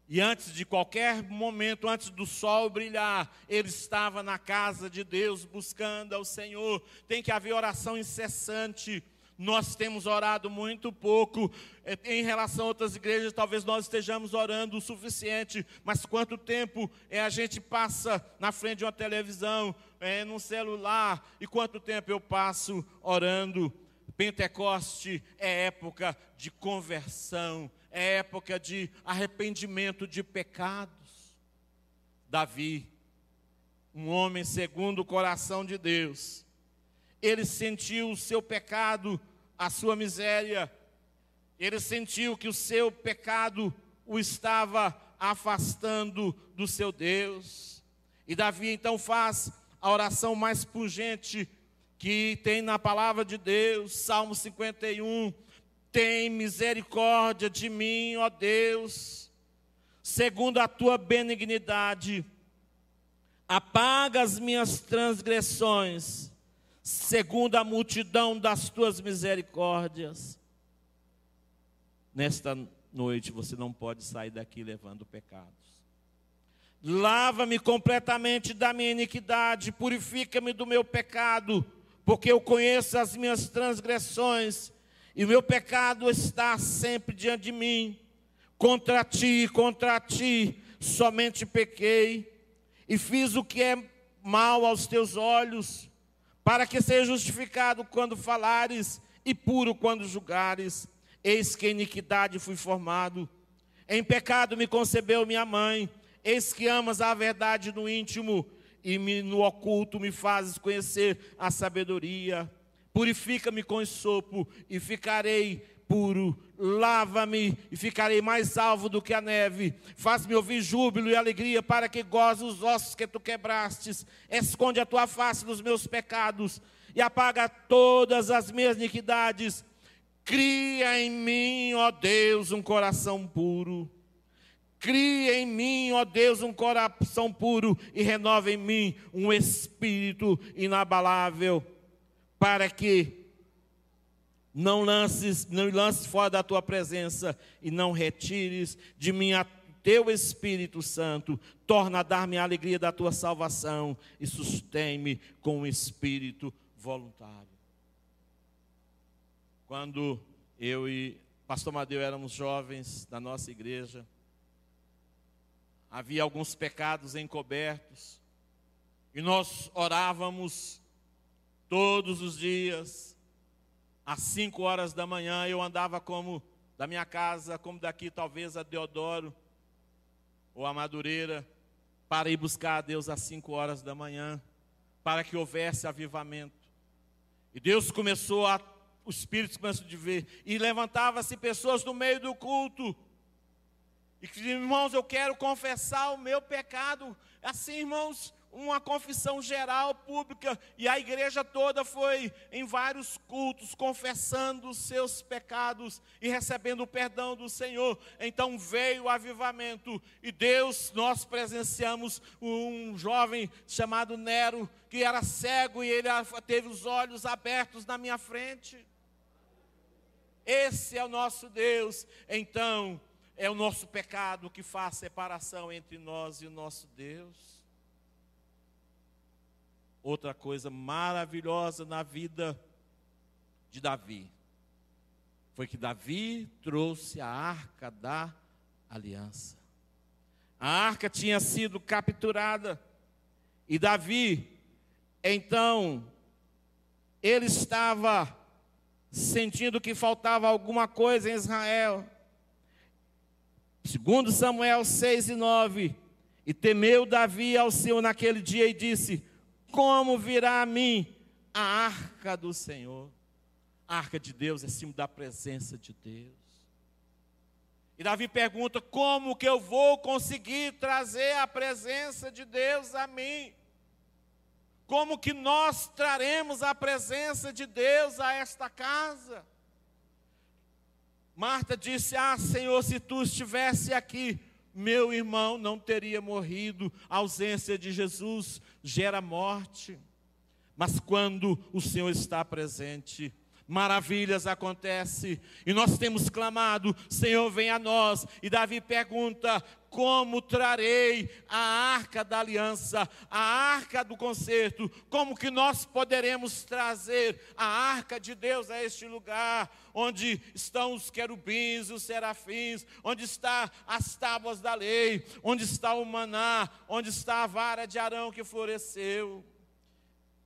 E antes de qualquer momento, antes do sol brilhar, ele estava na casa de Deus buscando ao Senhor. Tem que haver oração incessante. Nós temos orado muito pouco é, em relação a outras igrejas, talvez nós estejamos orando o suficiente, mas quanto tempo é, a gente passa na frente de uma televisão, é, num celular, e quanto tempo eu passo orando? Pentecoste é época de conversão, é época de arrependimento de pecados. Davi, um homem segundo o coração de Deus, ele sentiu o seu pecado, a sua miséria, ele sentiu que o seu pecado o estava afastando do seu Deus. E Davi então faz a oração mais pungente que tem na palavra de Deus, Salmo 51, tem misericórdia de mim, ó Deus, segundo a tua benignidade, apaga as minhas transgressões, segundo a multidão das tuas misericórdias. Nesta noite você não pode sair daqui levando pecados. Lava-me completamente da minha iniquidade, purifica-me do meu pecado, porque eu conheço as minhas transgressões e o meu pecado está sempre diante de mim. Contra ti, contra ti, somente pequei e fiz o que é mal aos teus olhos, para que seja justificado quando falares e puro quando julgares. Eis que em iniquidade fui formado, em pecado me concebeu minha mãe. Eis que amas a verdade no íntimo e me, no oculto me fazes conhecer a sabedoria. Purifica-me com sopo e ficarei puro. Lava-me e ficarei mais alvo do que a neve. Faz-me ouvir júbilo e alegria para que goze os ossos que tu quebrastes. Esconde a tua face dos meus pecados e apaga todas as minhas iniquidades. Cria em mim, ó Deus, um coração puro. Cria em mim, ó Deus, um coração puro e renova em mim um espírito inabalável para que não lances, não lances fora da tua presença e não retires de mim a teu Espírito Santo, torna a dar-me a alegria da tua salvação e sustém-me com o espírito voluntário. Quando eu e pastor Madeu éramos jovens da nossa igreja, havia alguns pecados encobertos, e nós orávamos Todos os dias, às cinco horas da manhã, eu andava como da minha casa, como daqui talvez a Deodoro ou a Madureira, para ir buscar a Deus às cinco horas da manhã, para que houvesse avivamento. E Deus começou a, o Espírito começou a ver, e levantava-se pessoas no meio do culto, e que, irmãos, eu quero confessar o meu pecado. Assim, irmãos, uma confissão geral pública e a igreja toda foi em vários cultos confessando os seus pecados e recebendo o perdão do Senhor. Então veio o avivamento e Deus, nós presenciamos um jovem chamado Nero que era cego e ele teve os olhos abertos na minha frente. esse é o nosso Deus, então é o nosso pecado que faz separação entre nós e o nosso Deus. Outra coisa maravilhosa na vida de Davi foi que Davi trouxe a arca da aliança. A arca tinha sido capturada e Davi, então, ele estava sentindo que faltava alguma coisa em Israel. Segundo Samuel 6 e 9, e temeu Davi ao Senhor naquele dia e disse: Como virá a mim a arca do Senhor? A arca de Deus é símbolo da presença de Deus. E Davi pergunta: Como que eu vou conseguir trazer a presença de Deus a mim? Como que nós traremos a presença de Deus a esta casa? Marta disse: Ah, Senhor, se tu estivesse aqui, meu irmão não teria morrido. A ausência de Jesus gera morte. Mas quando o Senhor está presente, maravilhas acontecem. E nós temos clamado: Senhor, vem a nós. E Davi pergunta: Como trarei a arca da aliança, a arca do concerto? Como que nós poderemos trazer a arca de Deus a este lugar? Onde estão os querubins, os serafins, onde está as tábuas da lei, onde está o maná, onde está a vara de Arão que floresceu.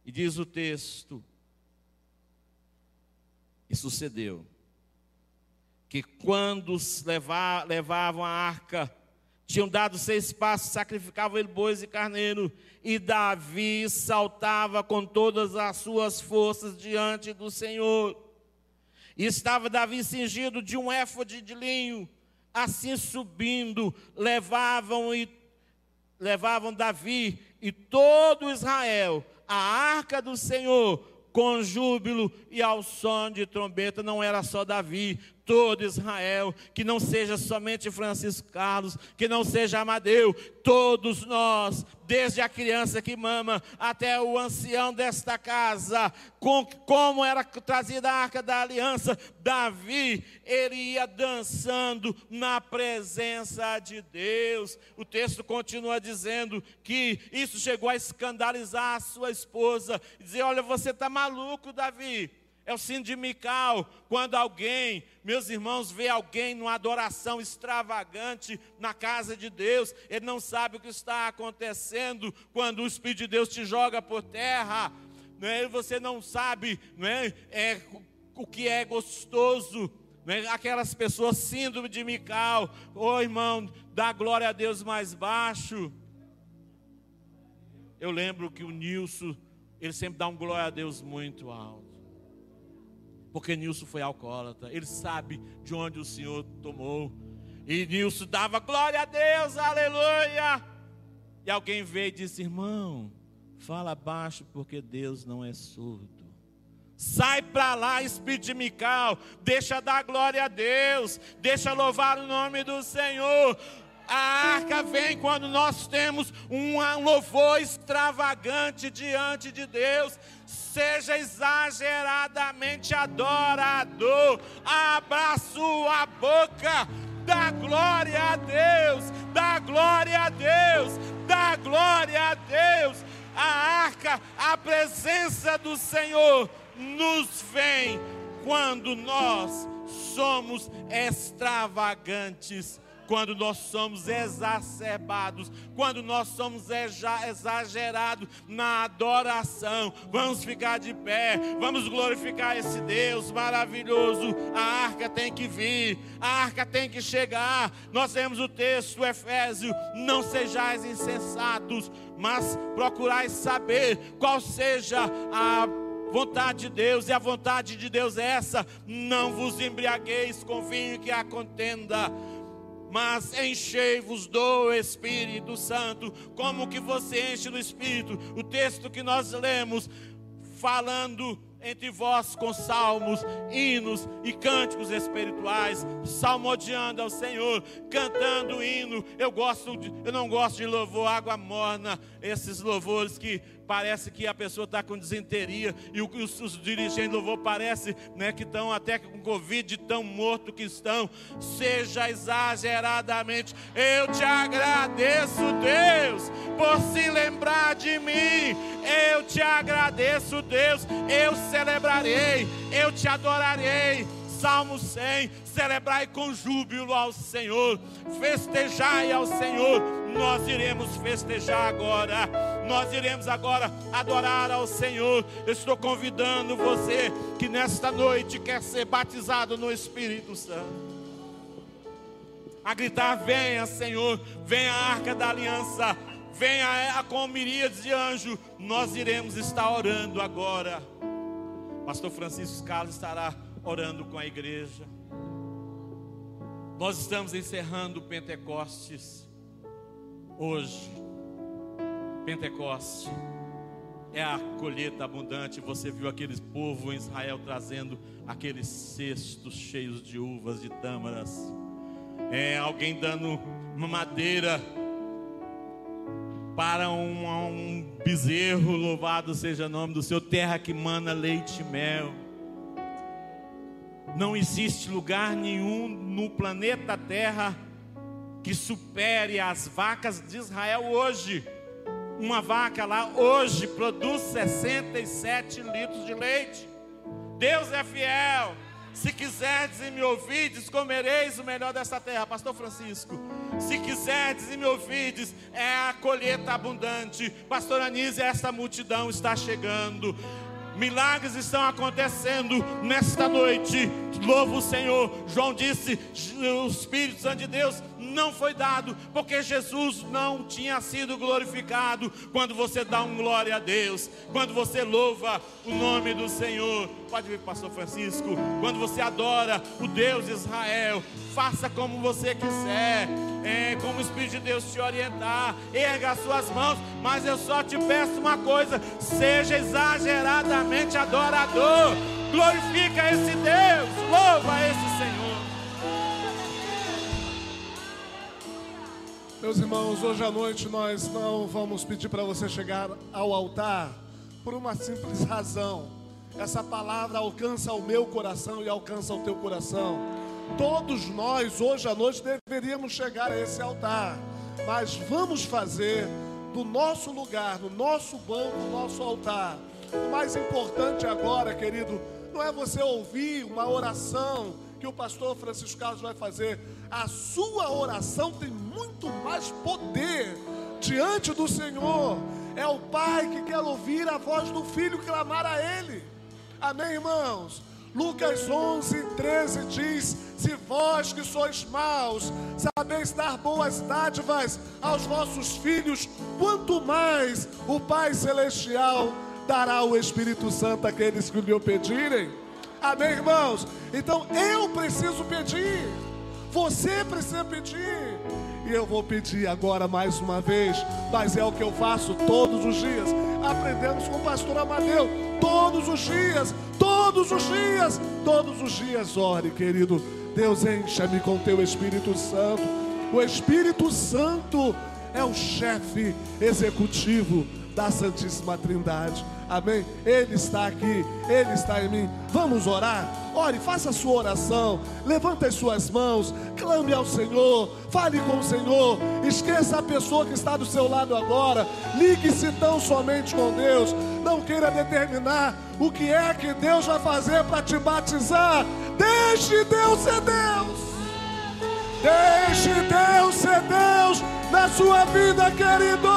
E diz o texto: e sucedeu que quando levavam a arca, tinham dado seis passos, sacrificavam ele bois e carneiro, e Davi saltava com todas as suas forças diante do Senhor. E estava Davi cingido de um éfode de linho, assim subindo, levavam e levavam Davi e todo Israel a arca do Senhor com júbilo e ao som de trombeta, não era só Davi, todo Israel, que não seja somente Francisco Carlos, que não seja Amadeu, todos nós, desde a criança que mama até o ancião desta casa, com, como era trazida a arca da aliança, Davi, ele ia dançando na presença de Deus. O texto continua dizendo que isso chegou a escandalizar a sua esposa, dizer: Olha, você está maluco, Davi. É o sino de Mical, quando alguém, meus irmãos, vê alguém numa adoração extravagante na casa de Deus, ele não sabe o que está acontecendo quando o Espírito de Deus te joga por terra, né? você não sabe né? é, o que é gostoso, né? aquelas pessoas, síndrome de Mical, ô oh, irmão, dá glória a Deus mais baixo. Eu lembro que o Nilson, ele sempre dá um glória a Deus muito alto. Porque Nilson foi alcoólatra. Ele sabe de onde o Senhor tomou. E Nilson dava glória a Deus, aleluia. E alguém veio e disse: Irmão, fala baixo, porque Deus não é surdo. Sai para lá, espírito Mical, deixa dar glória a Deus, deixa louvar o nome do Senhor. A arca vem quando nós temos um louvor extravagante diante de Deus seja exageradamente adorador, abra sua boca, dá glória a Deus, dá glória a Deus, dá glória a Deus. A arca, a presença do Senhor nos vem quando nós somos extravagantes quando nós somos exacerbados, quando nós somos exagerados na adoração. Vamos ficar de pé, vamos glorificar esse Deus maravilhoso. A arca tem que vir, a arca tem que chegar. Nós temos o texto, Efésio: não sejais insensatos, mas procurai saber qual seja a vontade de Deus, e a vontade de Deus é essa: não vos embriagueis com vinho que a contenda, mas enchei-vos do Espírito Santo. Como que você enche do Espírito? O texto que nós lemos, falando entre vós com salmos, hinos e cânticos espirituais, salmodiando ao Senhor, cantando hino. Eu gosto de, eu não gosto de louvor água morna, esses louvores que parece que a pessoa está com desenteria e os, os dirigentes do louvor parece né, que estão até com Covid, tão morto que estão. Seja exageradamente. Eu te agradeço, Deus, por se lembrar de mim. Eu te agradeço, Deus. Eu celebrarei, eu te adorarei. Salmo 100, celebrai com júbilo ao Senhor, festejai ao Senhor, nós iremos festejar agora, nós iremos agora adorar ao Senhor. Eu estou convidando você que nesta noite quer ser batizado no Espírito Santo a gritar: Venha, Senhor, venha a arca da aliança, venha com miríades de anjos. Nós iremos estar orando agora. Pastor Francisco Carlos estará orando com a igreja. Nós estamos encerrando Pentecostes hoje. Pentecoste é a colheita abundante. Você viu aqueles povo em Israel trazendo aqueles cestos cheios de uvas, de tâmaras. É alguém dando uma madeira para um, um bezerro, louvado seja o nome do seu terra que mana leite e mel. Não existe lugar nenhum no planeta Terra que supere as vacas de Israel hoje. Uma vaca lá hoje produz 67 litros de leite. Deus é fiel. Se quiserdes e me ouvides, comereis o melhor dessa terra. Pastor Francisco, se quiserdes e me ouvides, é a colheita abundante. Pastor Anísio, esta multidão está chegando. Milagres estão acontecendo nesta noite. Louvo o Senhor. João disse: o Espírito Santo de Deus não foi dado, porque Jesus não tinha sido glorificado. Quando você dá um glória a Deus, quando você louva o nome do Senhor, pode vir, Pastor Francisco. Quando você adora o Deus de Israel, faça como você quiser, é, como o Espírito de Deus te orientar, erga as suas mãos, mas eu só te peço uma coisa: seja exageradamente adorador, glorifica esse Deus, louva esse Senhor. Meus irmãos, hoje à noite nós não vamos pedir para você chegar ao altar por uma simples razão. Essa palavra alcança o meu coração e alcança o teu coração. Todos nós, hoje à noite, deveríamos chegar a esse altar, mas vamos fazer do nosso lugar, no nosso banco, no nosso altar. O mais importante agora, querido, não é você ouvir uma oração que o pastor Francisco Carlos vai fazer. A sua oração tem muito mais poder diante do Senhor. É o pai que quer ouvir a voz do filho clamar a ele. Amém, irmãos? Lucas 11, 13 diz: Se vós que sois maus, sabeis dar boas dádivas aos vossos filhos, quanto mais o Pai Celestial dará o Espírito Santo àqueles que lhe pedirem. Amém, irmãos? Então eu preciso pedir, você precisa pedir, e eu vou pedir agora mais uma vez, mas é o que eu faço todos os dias. Aprendemos com o pastor Amadeu, todos os dias, todos os dias, todos os dias, ore, querido. Deus, encha-me com teu Espírito Santo. O Espírito Santo é o chefe executivo da Santíssima Trindade. Amém? Ele está aqui, Ele está em mim. Vamos orar? Ore, faça a sua oração. Levanta as suas mãos, clame ao Senhor, fale com o Senhor. Esqueça a pessoa que está do seu lado agora. Ligue-se tão somente com Deus. Não queira determinar o que é que Deus vai fazer para te batizar. Deixe Deus ser Deus. Deixe Deus ser Deus na sua vida, querido.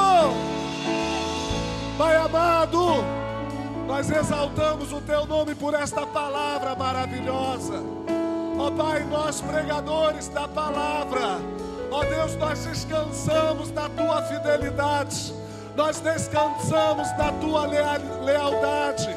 Pai amado, nós exaltamos o teu nome por esta palavra maravilhosa. Ó Pai, nós pregadores da palavra, ó Deus, nós descansamos da tua fidelidade, nós descansamos da tua lealdade.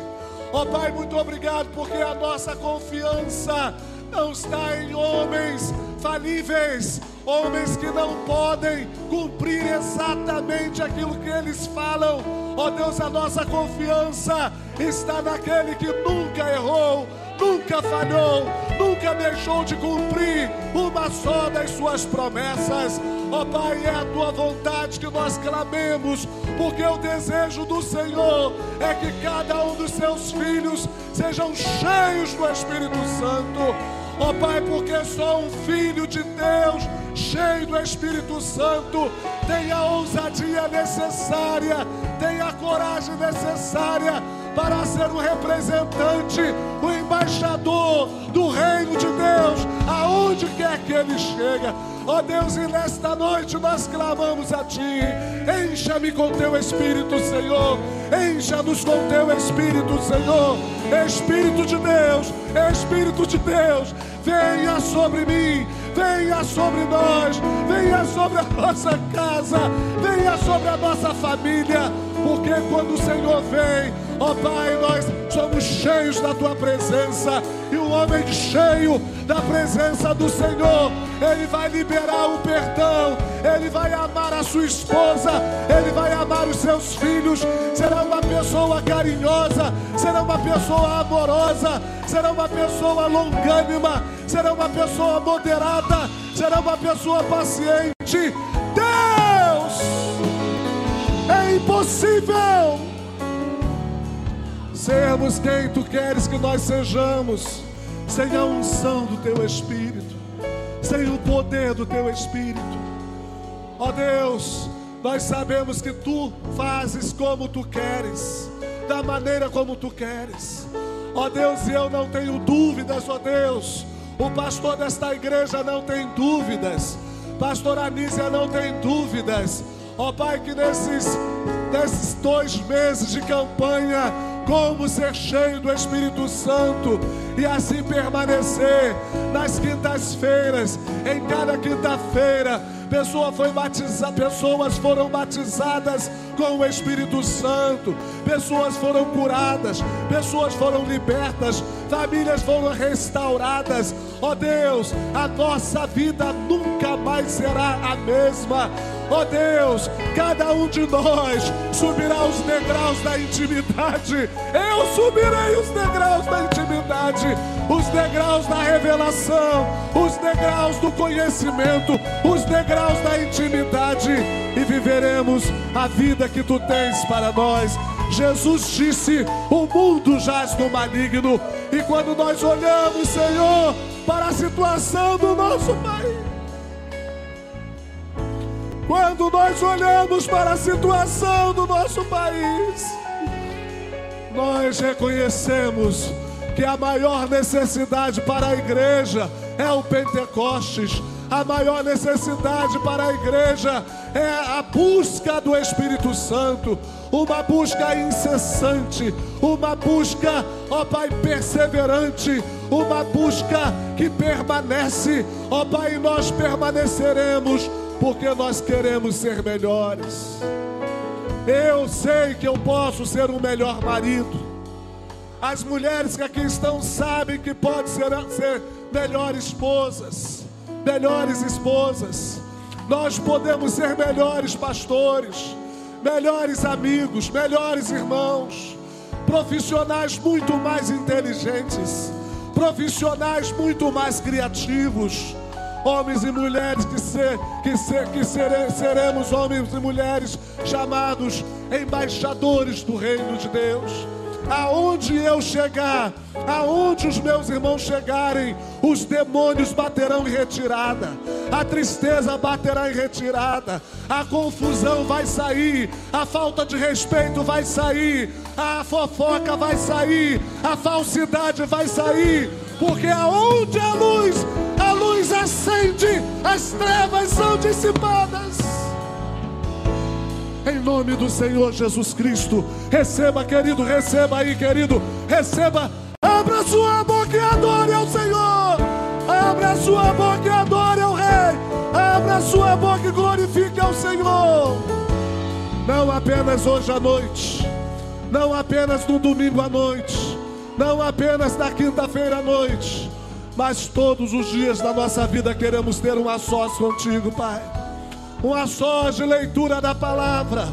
Ó Pai, muito obrigado, porque a nossa confiança não está em homens falíveis, homens que não podem cumprir exatamente aquilo que eles falam. Ó oh Deus, a nossa confiança está naquele que nunca errou, nunca falhou, nunca deixou de cumprir uma só das suas promessas. Ó Pai, é a tua vontade que nós clamemos, porque o desejo do Senhor é que cada um dos seus filhos sejam cheios do Espírito Santo. Ó Pai, porque só um filho de Deus, cheio do Espírito Santo, tem a ousadia necessária, tem a coragem necessária para ser o representante, o embaixador do reino de Deus, aonde quer que ele chega. Ó oh Deus, e nesta noite nós clamamos a Ti. Encha-me com Teu Espírito, Senhor. Encha-nos com Teu Espírito, Senhor. Espírito de Deus, Espírito de Deus, venha sobre mim, venha sobre nós, venha sobre a nossa casa, venha sobre a nossa família, porque quando o Senhor vem, ó Pai, nós somos cheios da Tua presença, e o homem cheio da presença do Senhor, ele vai liberar o perdão, ele vai amar a sua esposa, ele vai amar os seus filhos, será uma pessoa carinhosa, será uma pessoa amorosa, será uma pessoa longânima, será uma pessoa moderada, será uma pessoa paciente. Deus, é impossível sermos quem tu queres que nós sejamos, sem a unção do teu Espírito, sem o poder do teu Espírito. Ó Deus, nós sabemos que tu fazes como tu queres, da maneira como tu queres. Ó Deus, e eu não tenho dúvidas, ó Deus. O pastor desta igreja não tem dúvidas. Pastor Anísia não tem dúvidas. Ó Pai, que nesses, nesses dois meses de campanha como ser cheio do Espírito Santo e assim permanecer nas quintas-feiras, em cada quinta-feira, pessoa foi batizada, pessoas foram batizadas com o Espírito Santo, pessoas foram curadas, pessoas foram libertas, famílias foram restauradas. Ó oh Deus, a nossa vida nunca mais será a mesma. Ó oh Deus, cada um de nós subirá os degraus da intimidade. Eu subirei os degraus da intimidade, os degraus da revelação, os degraus do conhecimento, os degraus da intimidade e viveremos a vida que tu tens para nós. Jesus disse: O mundo jaz no maligno. E quando nós olhamos, Senhor, para a situação do nosso país, quando nós olhamos para a situação do nosso país, nós reconhecemos que a maior necessidade para a igreja é o Pentecostes. A maior necessidade para a igreja é a busca do Espírito Santo, uma busca incessante, uma busca, ó Pai, perseverante, uma busca que permanece, ó Pai, nós permaneceremos porque nós queremos ser melhores. Eu sei que eu posso ser um melhor marido. As mulheres que aqui estão sabem que pode ser, ser melhores esposas, melhores esposas. Nós podemos ser melhores pastores, melhores amigos, melhores irmãos, profissionais muito mais inteligentes, profissionais muito mais criativos homens e mulheres que, ser, que, ser, que sere, seremos homens e mulheres chamados embaixadores do reino de Deus. Aonde eu chegar, aonde os meus irmãos chegarem, os demônios baterão em retirada, a tristeza baterá em retirada, a confusão vai sair, a falta de respeito vai sair, a fofoca vai sair, a falsidade vai sair, porque aonde a luz luz acende, as trevas são dissipadas. Em nome do Senhor Jesus Cristo, receba, querido, receba aí, querido, receba. Abra sua boca e adore ao Senhor. Abra sua boca e adore ao Rei. Abra sua boca e glorifique ao Senhor. Não apenas hoje à noite, não apenas no domingo à noite, não apenas na quinta-feira à noite mas todos os dias da nossa vida queremos ter um a sós contigo, Pai. Um a sós de leitura da palavra,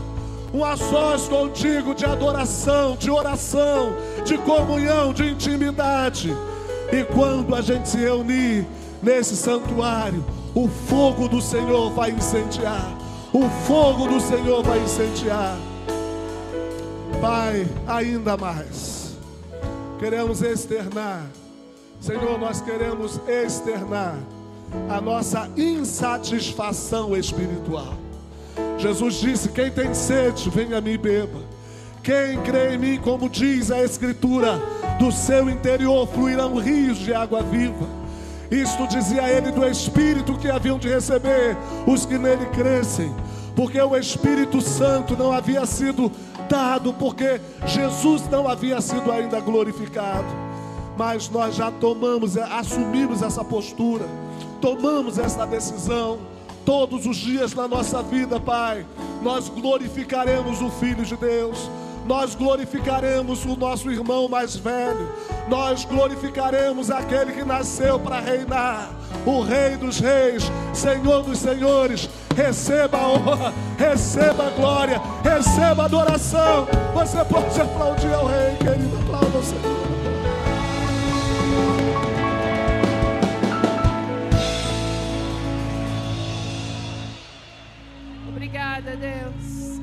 um a sós contigo de adoração, de oração, de comunhão, de intimidade. E quando a gente se reunir, nesse santuário, o fogo do Senhor vai incendiar. O fogo do Senhor vai incendiar. Pai, ainda mais. Queremos externar. Senhor, nós queremos externar a nossa insatisfação espiritual. Jesus disse: Quem tem sede, venha a mim e beba. Quem crê em mim, como diz a Escritura, do seu interior fluirão rios de água viva. Isto dizia ele do Espírito que haviam de receber os que nele crescem, porque o Espírito Santo não havia sido dado, porque Jesus não havia sido ainda glorificado. Mas nós já tomamos, assumimos essa postura, tomamos essa decisão todos os dias na nossa vida, Pai. Nós glorificaremos o Filho de Deus nós glorificaremos o nosso irmão mais velho, nós glorificaremos aquele que nasceu para reinar, o Rei dos Reis, Senhor dos Senhores. Receba a honra, receba a glória, receba a adoração. Você pode aplaudir ao Rei, querido, aplauda o Senhor. Obrigada, Deus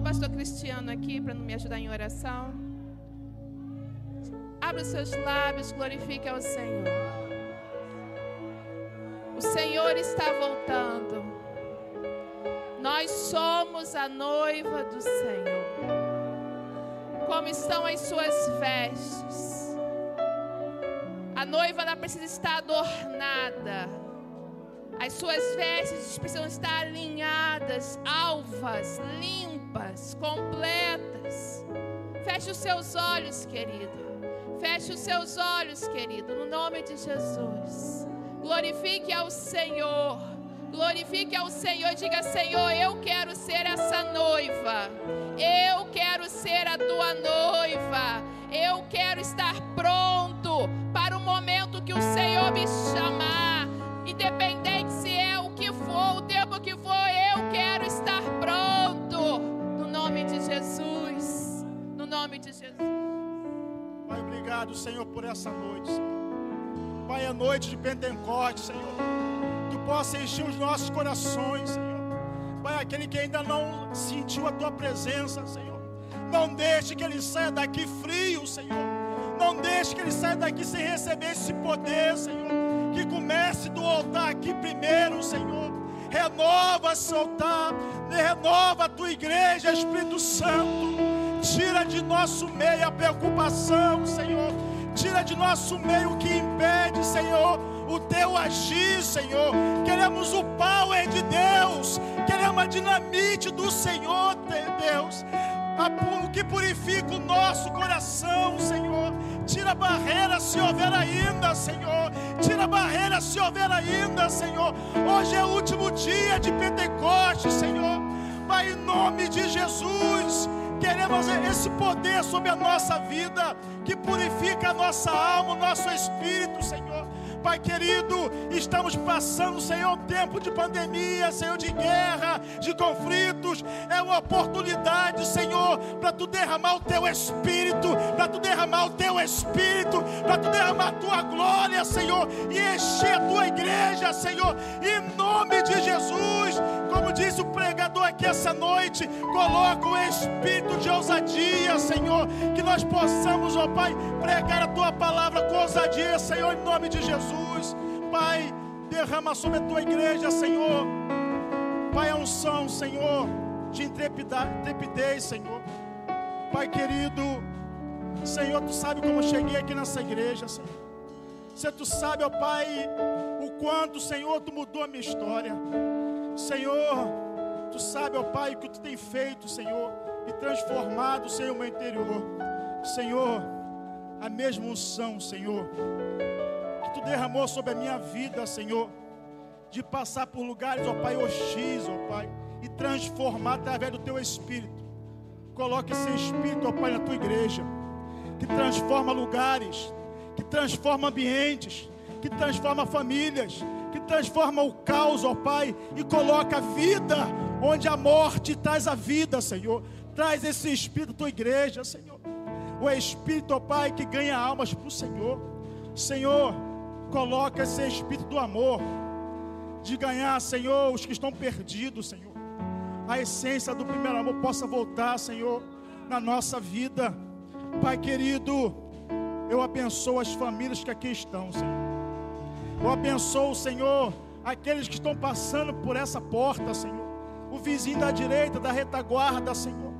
o pastor Cristiano aqui para me ajudar em oração. Abra os seus lábios, glorifique ao Senhor. O Senhor está voltando. Nós somos a noiva do Senhor. Como estão as suas vestes? A noiva ela precisa estar adornada. As suas vestes precisam estar alinhadas, alvas, limpas completas. Feche os seus olhos, querido. Feche os seus olhos, querido, no nome de Jesus. Glorifique ao Senhor. Glorifique ao Senhor. Diga, Senhor, eu quero ser essa noiva. Eu quero ser a tua noiva. Eu quero estar pronto para o momento que o Senhor me chamar. Independente for, o tempo que for, eu quero estar pronto nome de Jesus. No nome de Jesus. Pai, obrigado, Senhor, por essa noite. Pai, é noite de Pentecostes, Senhor. Tu possa encher os nossos corações, Senhor. Pai, aquele que ainda não sentiu a tua presença, Senhor. Não deixe que ele saia daqui frio, Senhor. Não deixe que ele saia daqui sem receber esse poder, Senhor. Que comece do altar aqui primeiro, Senhor renova, soltar, renova a tua igreja, Espírito Santo. Tira de nosso meio a preocupação, Senhor. Tira de nosso meio o que impede, Senhor, o teu agir, Senhor. Queremos o power de Deus, queremos a dinamite do Senhor, Deus o que purifica o nosso coração, Senhor. Tira a barreira se houver ainda, Senhor. Tira a barreira se houver ainda, Senhor. Hoje é o último dia de Pentecostes, Senhor. Pai, em nome de Jesus, queremos esse poder sobre a nossa vida, que purifica a nossa alma, o nosso espírito, Senhor. Pai querido, estamos passando, Senhor, um tempo de pandemia, Senhor, de guerra, de conflitos. É uma oportunidade, Senhor, para tu derramar o teu espírito, para tu derramar o teu espírito, para tu derramar a tua glória, Senhor, e encher a tua igreja, Senhor, em nome de Jesus. Como disse o pregador aqui essa noite, coloca o espírito de ousadia, Senhor, que nós possamos, ó Pai, pregar a tua palavra com ousadia, Senhor, em nome de Jesus. Pai, derrama sobre a tua igreja, Senhor. Pai, a unção, Senhor, de intrepidez, Senhor. Pai querido, Senhor, tu sabe como eu cheguei aqui nessa igreja, Senhor. Você tu sabe, ó Pai, o quanto, Senhor, tu mudou a minha história. Senhor, tu sabe, ó Pai, o que tu tem feito, Senhor, e transformado, Senhor, o meu interior. Senhor, a mesma unção, Senhor, que tu derramou sobre a minha vida, Senhor, de passar por lugares, ó Pai, hostis, ó Pai, e transformar através do teu Espírito. Coloque esse Espírito, ó Pai, na tua igreja, que transforma lugares, que transforma ambientes, que transforma famílias, que transforma o caos, ó Pai, e coloca a vida onde a morte traz a vida, Senhor. Traz esse Espírito tua igreja, Senhor. O Espírito, ó Pai, que ganha almas para o Senhor. Senhor, Coloca esse espírito do amor, de ganhar, Senhor, os que estão perdidos, Senhor. A essência do primeiro amor possa voltar, Senhor, na nossa vida. Pai querido, eu abençoo as famílias que aqui estão, Senhor. Eu abençoo, Senhor, aqueles que estão passando por essa porta, Senhor. O vizinho da direita, da retaguarda, Senhor.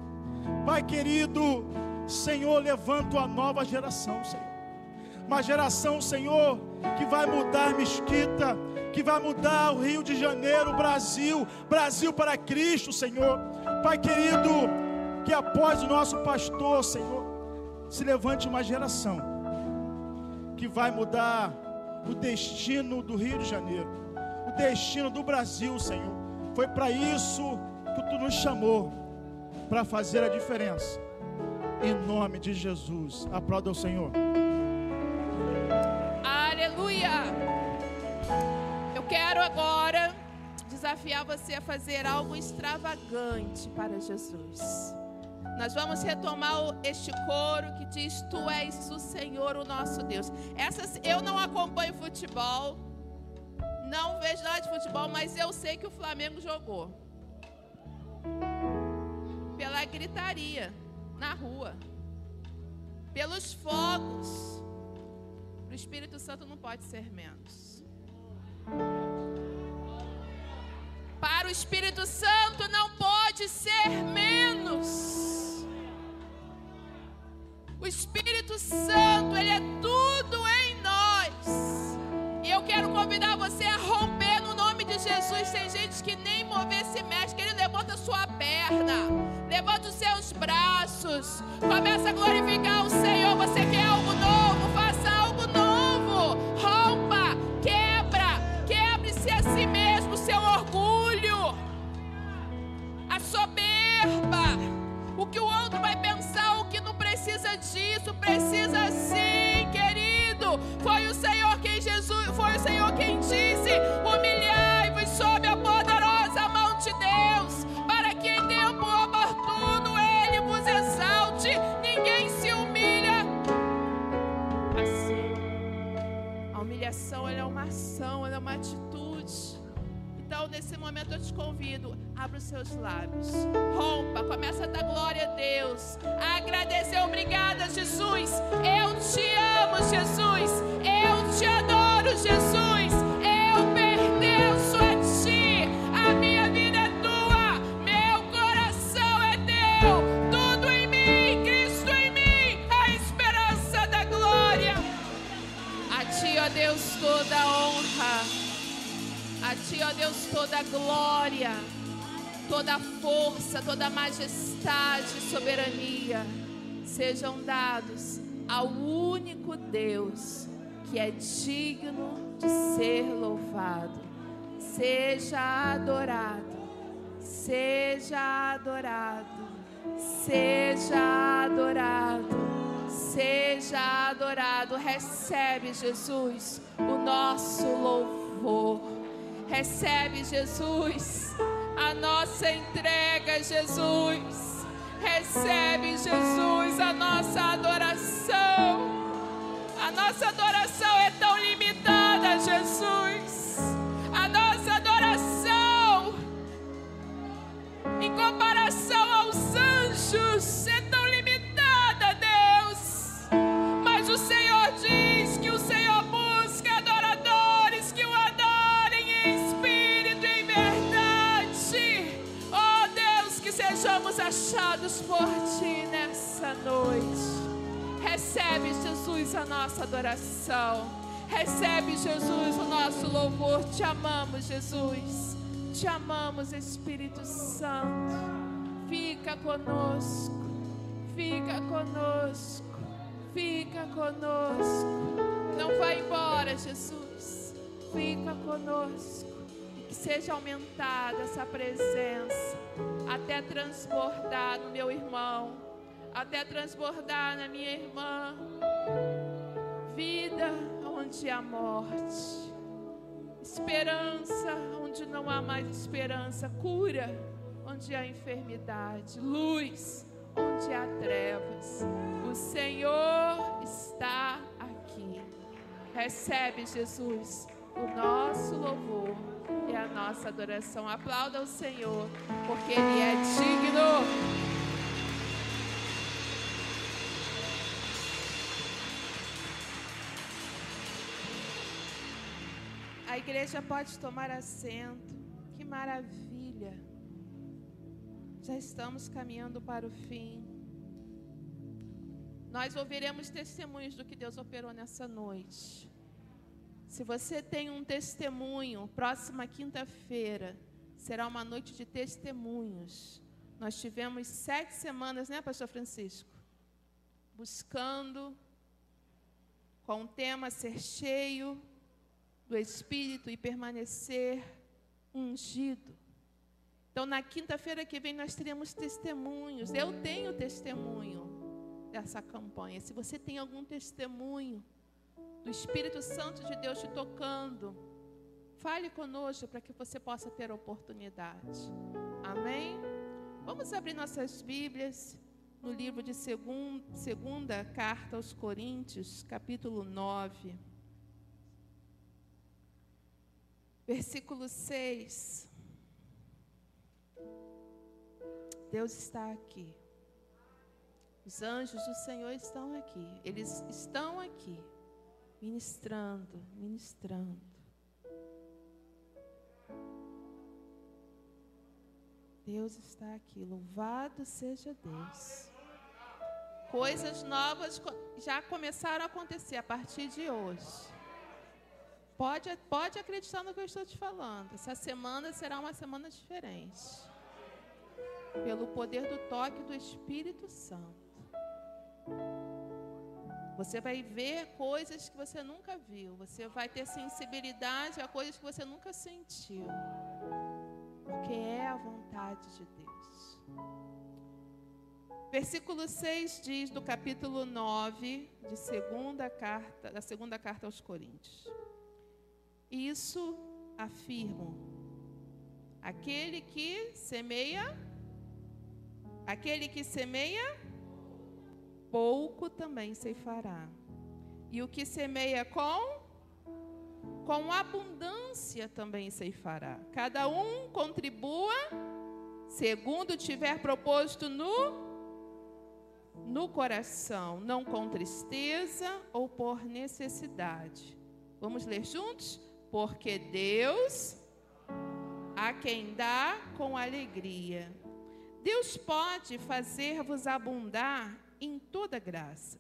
Pai querido, Senhor, levanta uma nova geração, Senhor. Uma geração, Senhor, que vai mudar mesquita, que vai mudar o Rio de Janeiro, o Brasil, Brasil para Cristo, Senhor. Pai querido, que após o nosso pastor, Senhor, se levante uma geração que vai mudar o destino do Rio de Janeiro, o destino do Brasil, Senhor. Foi para isso que tu nos chamou, para fazer a diferença. Em nome de Jesus. Aplauda o Senhor. Aleluia! Eu quero agora desafiar você a fazer algo extravagante para Jesus. Nós vamos retomar este coro que diz: Tu és o Senhor, o nosso Deus. Essas eu não acompanho futebol, não vejo nada de futebol, mas eu sei que o Flamengo jogou. Pela gritaria na rua, pelos fogos. O Espírito Santo não pode ser menos. Para o Espírito Santo não pode ser menos. O Espírito Santo, ele é tudo em nós. E eu quero convidar você a romper no nome de Jesus. Tem gente que nem mover se mexe, que ele levanta a sua perna, levanta os seus braços, começa a glorificar o Senhor. Você quer algo novo? Faça algo novo. Rompa, quebra, quebre-se a si mesmo, seu orgulho, a soberba, o que o outro vai disso, precisa sim, querido. Foi o Senhor quem Jesus, foi o Senhor quem disse: humilhai-vos sob a poderosa mão de Deus, para que em tempo oportuno Ele vos exalte. Ninguém se humilha assim. A humilhação é uma ação, é uma atitude. Então, nesse momento, eu te convido, abra os seus lábios, rompa, começa a dar glória a Deus, agradecer, obrigada, Jesus. Eu te amo, Jesus. Eu te adoro, Jesus. Eu pertenço a ti. A minha vida é tua, meu coração é teu. Tudo em mim, Cristo em mim, a esperança da glória. A ti, ó Deus, toda a honra. A ti, ó Deus, toda glória, toda força, toda majestade e soberania sejam dados ao único Deus que é digno de ser louvado. Seja adorado, seja adorado, seja adorado, seja adorado. Recebe, Jesus, o nosso louvor. Recebe, Jesus, a nossa entrega, Jesus. Recebe, Jesus, a nossa adoração. A nossa adoração é tão limitada, Jesus. A nossa adoração, em comparação aos anjos, é por Ti nessa noite. Recebe, Jesus, a nossa adoração. Recebe, Jesus, o nosso louvor. Te amamos, Jesus. Te amamos, Espírito Santo. Fica conosco. Fica conosco. Fica conosco. Não vai embora, Jesus. Fica conosco. Seja aumentada essa presença até transbordar no meu irmão, até transbordar na minha irmã. Vida onde há morte, esperança onde não há mais esperança, cura onde há enfermidade, luz onde há trevas. O Senhor está aqui. Recebe, Jesus, o nosso louvor e a nossa adoração. Aplauda o Senhor, porque Ele é digno. A igreja pode tomar assento. Que maravilha. Já estamos caminhando para o fim. Nós ouviremos testemunhos do que Deus operou nessa noite. Se você tem um testemunho, próxima quinta-feira será uma noite de testemunhos. Nós tivemos sete semanas, né, Pastor Francisco? Buscando com o tema ser cheio do Espírito e permanecer ungido. Então, na quinta-feira que vem, nós teremos testemunhos. Eu tenho testemunho dessa campanha. Se você tem algum testemunho do Espírito Santo de Deus te tocando, fale conosco para que você possa ter oportunidade. Amém? Vamos abrir nossas Bíblias no livro de segunda, carta aos Coríntios, capítulo 9. Versículo 6. Deus está aqui. Os anjos do Senhor estão aqui. Eles estão aqui, ministrando, ministrando. Deus está aqui. Louvado seja Deus. Coisas novas já começaram a acontecer a partir de hoje. Pode, pode acreditar no que eu estou te falando. Essa semana será uma semana diferente. Pelo poder do toque do Espírito Santo. Você vai ver coisas que você nunca viu. Você vai ter sensibilidade a coisas que você nunca sentiu. Porque é a vontade de Deus. Versículo 6 diz do capítulo 9 de segunda carta, da segunda carta aos Coríntios. Isso afirmo. Aquele que semeia, aquele que semeia, pouco também ceifará. E o que semeia com com abundância também ceifará. Cada um contribua segundo tiver propósito no no coração, não com tristeza ou por necessidade. Vamos ler juntos? porque Deus a quem dá com alegria. Deus pode fazer-vos abundar em toda graça,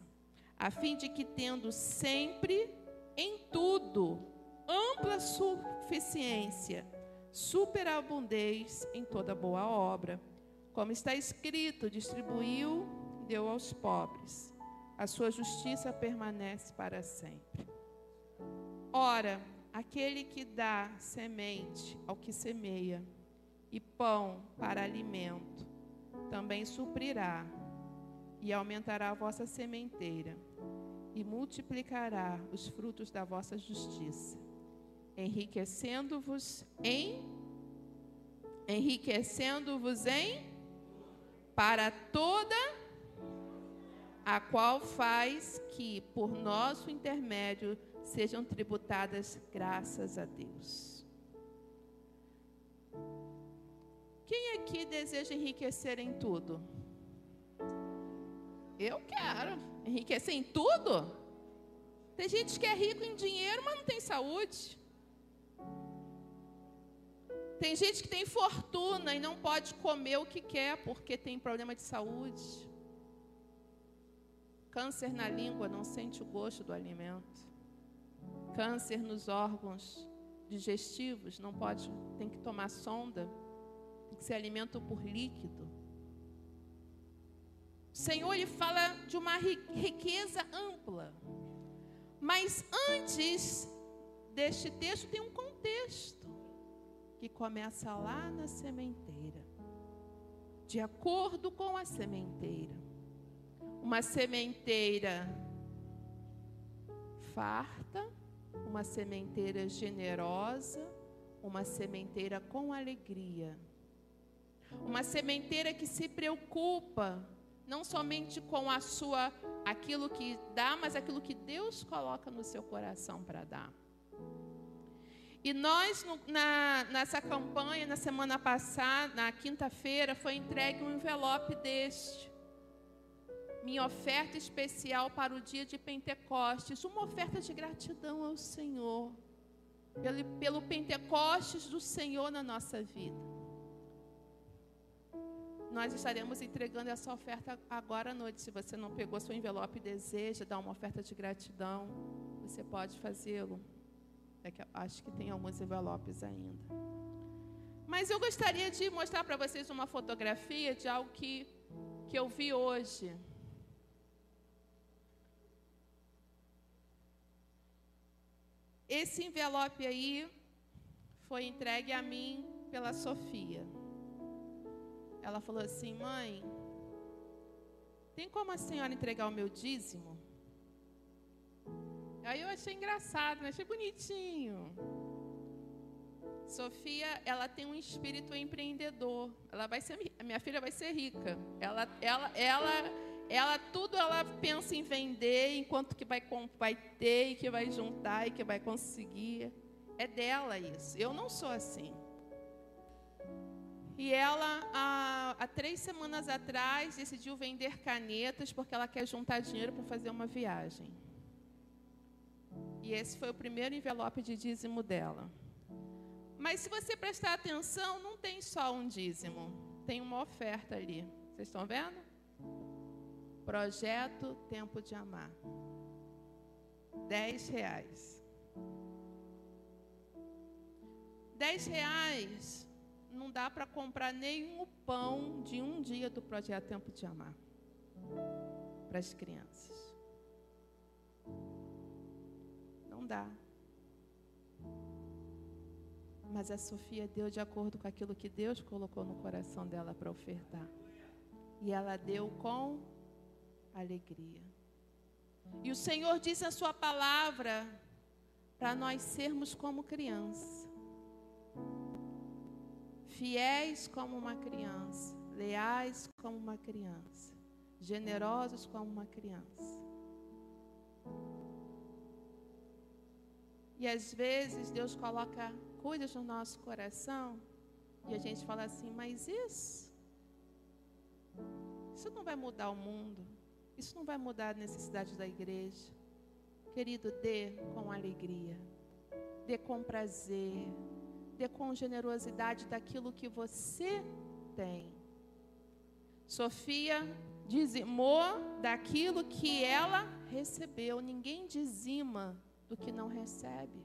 a fim de que, tendo sempre em tudo ampla suficiência, superabundez em toda boa obra. Como está escrito, distribuiu, deu aos pobres. A sua justiça permanece para sempre. Ora, Aquele que dá semente ao que semeia e pão para alimento, também suprirá e aumentará a vossa sementeira e multiplicará os frutos da vossa justiça, enriquecendo-vos em enriquecendo-vos em para toda a qual faz que por nosso intermédio sejam tributadas graças a Deus. Quem aqui deseja enriquecer em tudo? Eu quero. Enriquecer em tudo? Tem gente que é rico em dinheiro, mas não tem saúde. Tem gente que tem fortuna e não pode comer o que quer porque tem problema de saúde. Câncer na língua, não sente o gosto do alimento câncer nos órgãos digestivos, não pode, tem que tomar sonda, tem que ser alimento por líquido. Senhor ele fala de uma riqueza ampla. Mas antes deste texto tem um contexto que começa lá na sementeira. De acordo com a sementeira. Uma sementeira farta, uma sementeira generosa, uma sementeira com alegria. Uma sementeira que se preocupa não somente com a sua aquilo que dá, mas aquilo que Deus coloca no seu coração para dar. E nós, na, nessa campanha, na semana passada, na quinta-feira, foi entregue um envelope deste. Minha oferta especial para o dia de Pentecostes, uma oferta de gratidão ao Senhor, pelo, pelo Pentecostes do Senhor na nossa vida. Nós estaremos entregando essa oferta agora à noite. Se você não pegou seu envelope e deseja dar uma oferta de gratidão, você pode fazê-lo. É acho que tem alguns envelopes ainda. Mas eu gostaria de mostrar para vocês uma fotografia de algo que, que eu vi hoje. Esse envelope aí foi entregue a mim pela Sofia. Ela falou assim: Mãe, tem como a senhora entregar o meu dízimo? Aí eu achei engraçado, né? achei bonitinho. Sofia, ela tem um espírito empreendedor. Ela vai ser, minha filha vai ser rica. Ela, ela, ela, ela tudo ela pensa em vender, enquanto que vai, vai ter e que vai juntar e que vai conseguir. É dela isso. Eu não sou assim. E ela, há, há, três semanas atrás, decidiu vender canetas porque ela quer juntar dinheiro para fazer uma viagem. E esse foi o primeiro envelope de dízimo dela. Mas se você prestar atenção, não tem só um dízimo, tem uma oferta ali. Vocês estão vendo? Projeto Tempo de Amar. Dez reais. Dez reais não dá para comprar nenhum pão de um dia do projeto Tempo de Amar para as crianças. Não dá. Mas a Sofia deu de acordo com aquilo que Deus colocou no coração dela para ofertar. E ela deu com alegria. E o Senhor disse a sua palavra para nós sermos como crianças fiéis como uma criança, leais como uma criança, generosos como uma criança. E às vezes Deus coloca coisas no nosso coração e a gente fala assim, mas isso, isso não vai mudar o mundo, isso não vai mudar a necessidade da igreja. Querido, dê com alegria, dê com prazer, dê com generosidade daquilo que você tem. Sofia dizimou daquilo que ela recebeu. Ninguém dizima do que não recebe.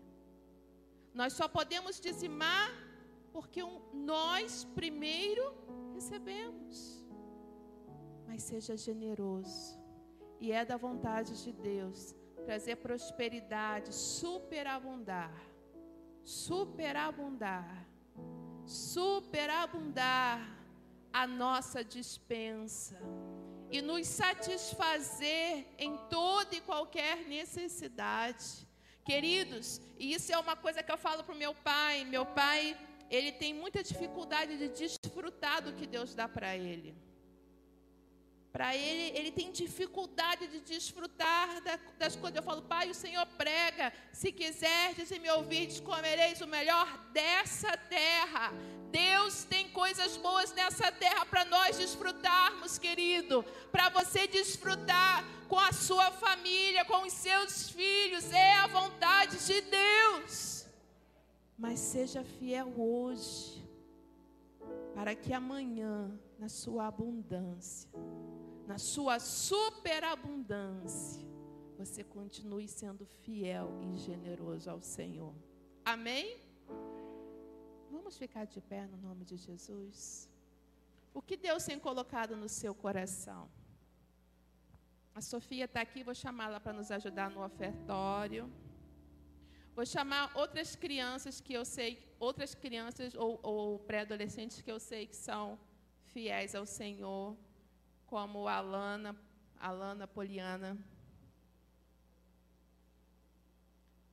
Nós só podemos dizimar porque nós primeiro recebemos. Mas seja generoso. E é da vontade de Deus trazer prosperidade, superabundar superabundar, superabundar a nossa dispensa e nos satisfazer em toda e qualquer necessidade. Queridos, e isso é uma coisa que eu falo para o meu pai. Meu pai, ele tem muita dificuldade de desfrutar do que Deus dá para ele. Para ele, ele tem dificuldade de desfrutar das coisas. Eu falo, Pai, o Senhor prega. Se quiserdes e me ouvirdes, comereis o melhor dessa terra. Deus tem coisas boas nessa terra para nós desfrutarmos, querido. Para você desfrutar com a sua família, com os seus filhos. É a vontade de Deus. Mas seja fiel hoje, para que amanhã, na sua abundância, na sua superabundância, você continue sendo fiel e generoso ao Senhor. Amém? Vamos ficar de pé no nome de Jesus. O que Deus tem colocado no seu coração? A Sofia está aqui, vou chamá-la para nos ajudar no ofertório. Vou chamar outras crianças que eu sei, outras crianças ou, ou pré-adolescentes que eu sei que são fiéis ao Senhor como a Alana, Alana Poliana.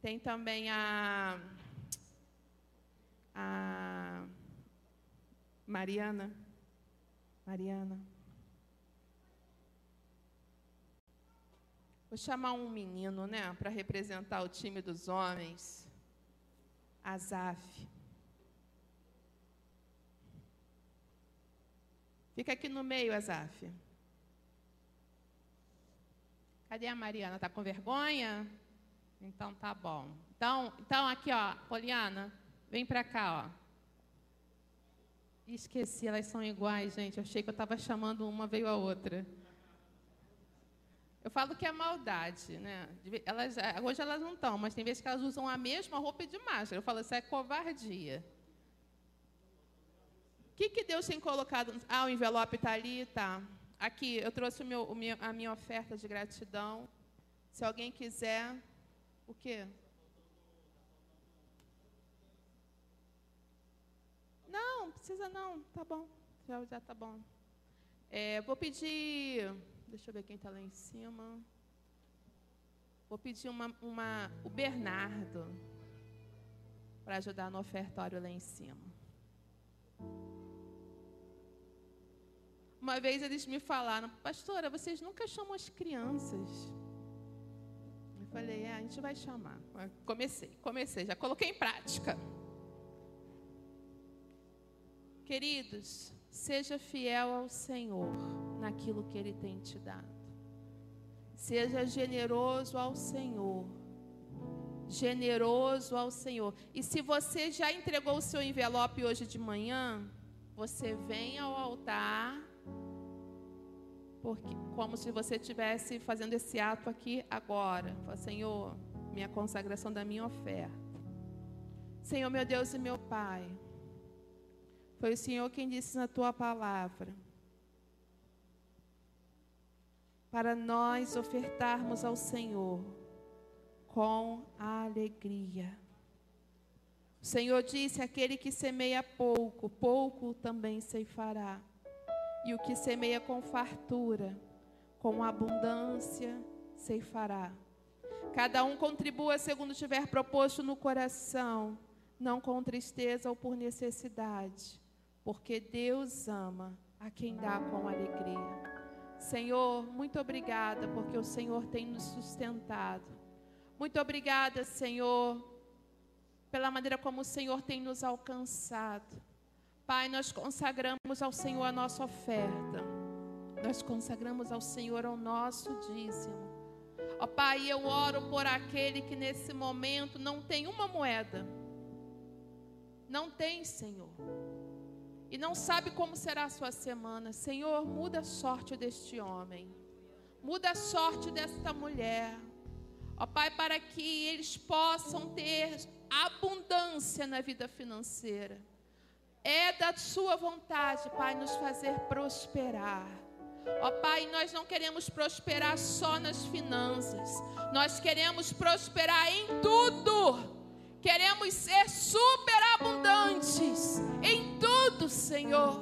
Tem também a, a Mariana. Mariana. Vou chamar um menino, né, para representar o time dos homens. Azaf. Fica aqui no meio, Azaf. Cadê a Mariana? Tá com vergonha? Então tá bom. Então, então aqui, ó, Poliana, vem para cá, ó. Esqueci, elas são iguais, gente. Eu achei que eu estava chamando uma, veio a outra. Eu falo que é maldade, né? Elas, é, hoje elas não estão, mas tem vezes que elas usam a mesma roupa de máscara. Eu falo, isso é covardia. O que, que Deus tem colocado? Ah, o envelope está ali, tá. Aqui, eu trouxe o meu, o meu, a minha oferta de gratidão. Se alguém quiser, o quê? Não, precisa não, tá bom, já, já tá bom. É, vou pedir, deixa eu ver quem está lá em cima. Vou pedir uma, uma, o Bernardo para ajudar no ofertório lá em cima. Uma vez eles me falaram, pastora, vocês nunca chamam as crianças. Eu falei, é, a gente vai chamar. Comecei, comecei, já coloquei em prática. Queridos, seja fiel ao Senhor naquilo que Ele tem te dado. Seja generoso ao Senhor. Generoso ao Senhor. E se você já entregou o seu envelope hoje de manhã, você vem ao altar, porque como se você estivesse fazendo esse ato aqui agora. Fala, Senhor, minha consagração da minha oferta. Senhor, meu Deus e meu Pai. Foi o Senhor quem disse na tua palavra. Para nós ofertarmos ao Senhor com alegria. O Senhor disse: aquele que semeia pouco, pouco também ceifará. E o que semeia com fartura, com abundância, ceifará. Cada um contribua segundo tiver proposto no coração, não com tristeza ou por necessidade porque Deus ama a quem dá com alegria. Senhor, muito obrigada, porque o Senhor tem nos sustentado. Muito obrigada, Senhor, pela maneira como o Senhor tem nos alcançado. Pai, nós consagramos ao Senhor a nossa oferta. Nós consagramos ao Senhor o nosso dízimo. Ó Pai, eu oro por aquele que nesse momento não tem uma moeda. Não tem, Senhor e não sabe como será a sua semana. Senhor, muda a sorte deste homem, muda a sorte desta mulher. Ó Pai, para que eles possam ter abundância na vida financeira. É da Sua vontade, Pai, nos fazer prosperar. Ó Pai, nós não queremos prosperar só nas finanças, nós queremos prosperar em tudo. Queremos ser superabundantes em tudo, Senhor.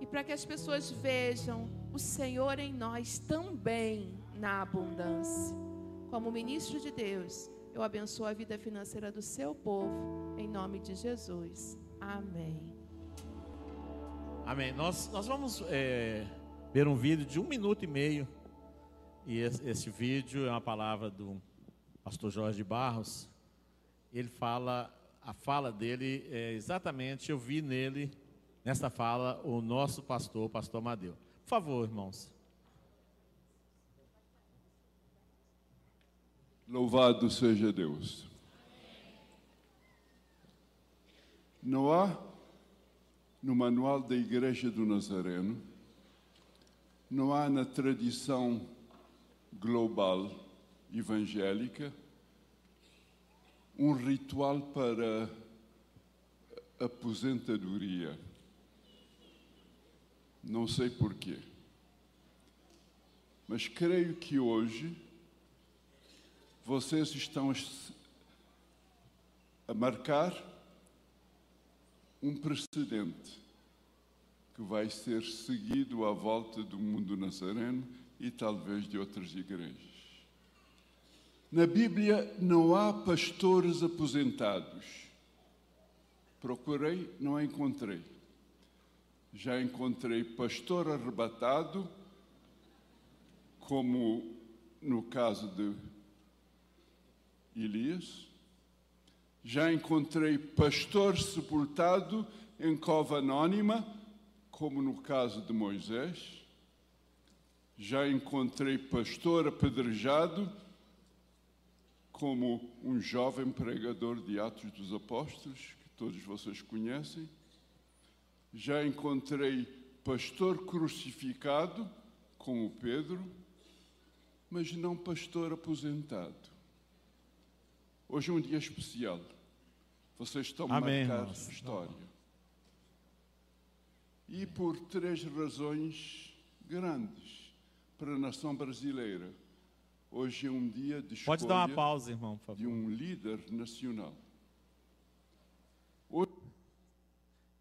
E para que as pessoas vejam o Senhor em nós também na abundância. Como ministro de Deus, eu abençoo a vida financeira do seu povo, em nome de Jesus. Amém. Amém. Nós, nós vamos é, ver um vídeo de um minuto e meio. E esse, esse vídeo é uma palavra do pastor Jorge Barros ele fala, a fala dele é exatamente, eu vi nele, nessa fala, o nosso pastor, o pastor Amadeu. Por favor, irmãos. Louvado seja Deus. Não há no manual da Igreja do Nazareno, não há na tradição global evangélica um ritual para aposentadoria. Não sei porquê. Mas creio que hoje vocês estão a marcar um precedente que vai ser seguido à volta do mundo nazareno e talvez de outras igrejas. Na Bíblia não há pastores aposentados. Procurei, não encontrei. Já encontrei pastor arrebatado, como no caso de Elias. Já encontrei pastor sepultado em cova anônima, como no caso de Moisés. Já encontrei pastor apedrejado, como um jovem pregador de Atos dos Apóstolos, que todos vocês conhecem. Já encontrei pastor crucificado, como Pedro, mas não pastor aposentado. Hoje é um dia especial. Vocês estão Amém, irmãos. história. E por três razões grandes para a nação brasileira. Hoje é um dia de escolha Pode dar uma pausa, irmão, por de favor. um líder nacional.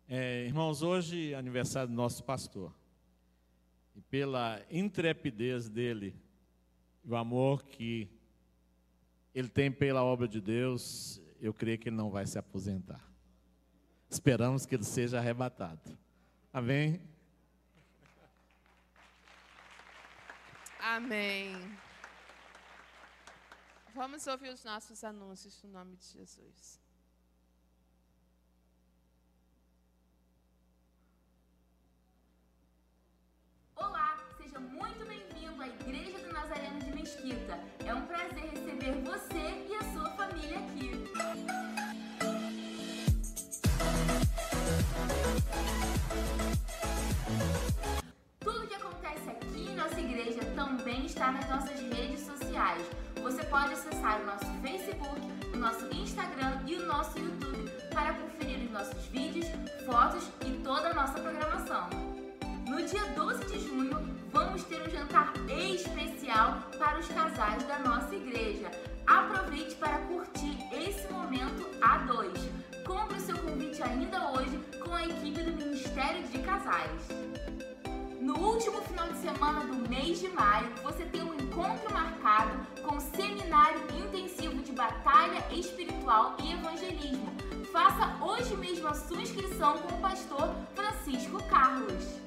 É, irmãos, hoje é aniversário do nosso pastor. E pela intrepidez dele, e o amor que ele tem pela obra de Deus, eu creio que ele não vai se aposentar. Esperamos que ele seja arrebatado. Amém? Amém. Vamos ouvir os nossos anúncios no nome de Jesus. Nas nossas redes sociais. Você pode acessar o nosso Facebook, o nosso Instagram e o nosso YouTube para conferir os nossos vídeos, fotos e toda a nossa programação. No dia 12 de junho, vamos ter um jantar especial para os casais da nossa igreja. Aproveite para curtir esse momento a dois. Compre o seu convite ainda hoje com a equipe do Ministério de Casais. No último final de semana do mês de maio, você tem um encontro marcado com Seminário Intensivo de Batalha Espiritual e Evangelismo. Faça hoje mesmo a sua inscrição com o pastor Francisco Carlos.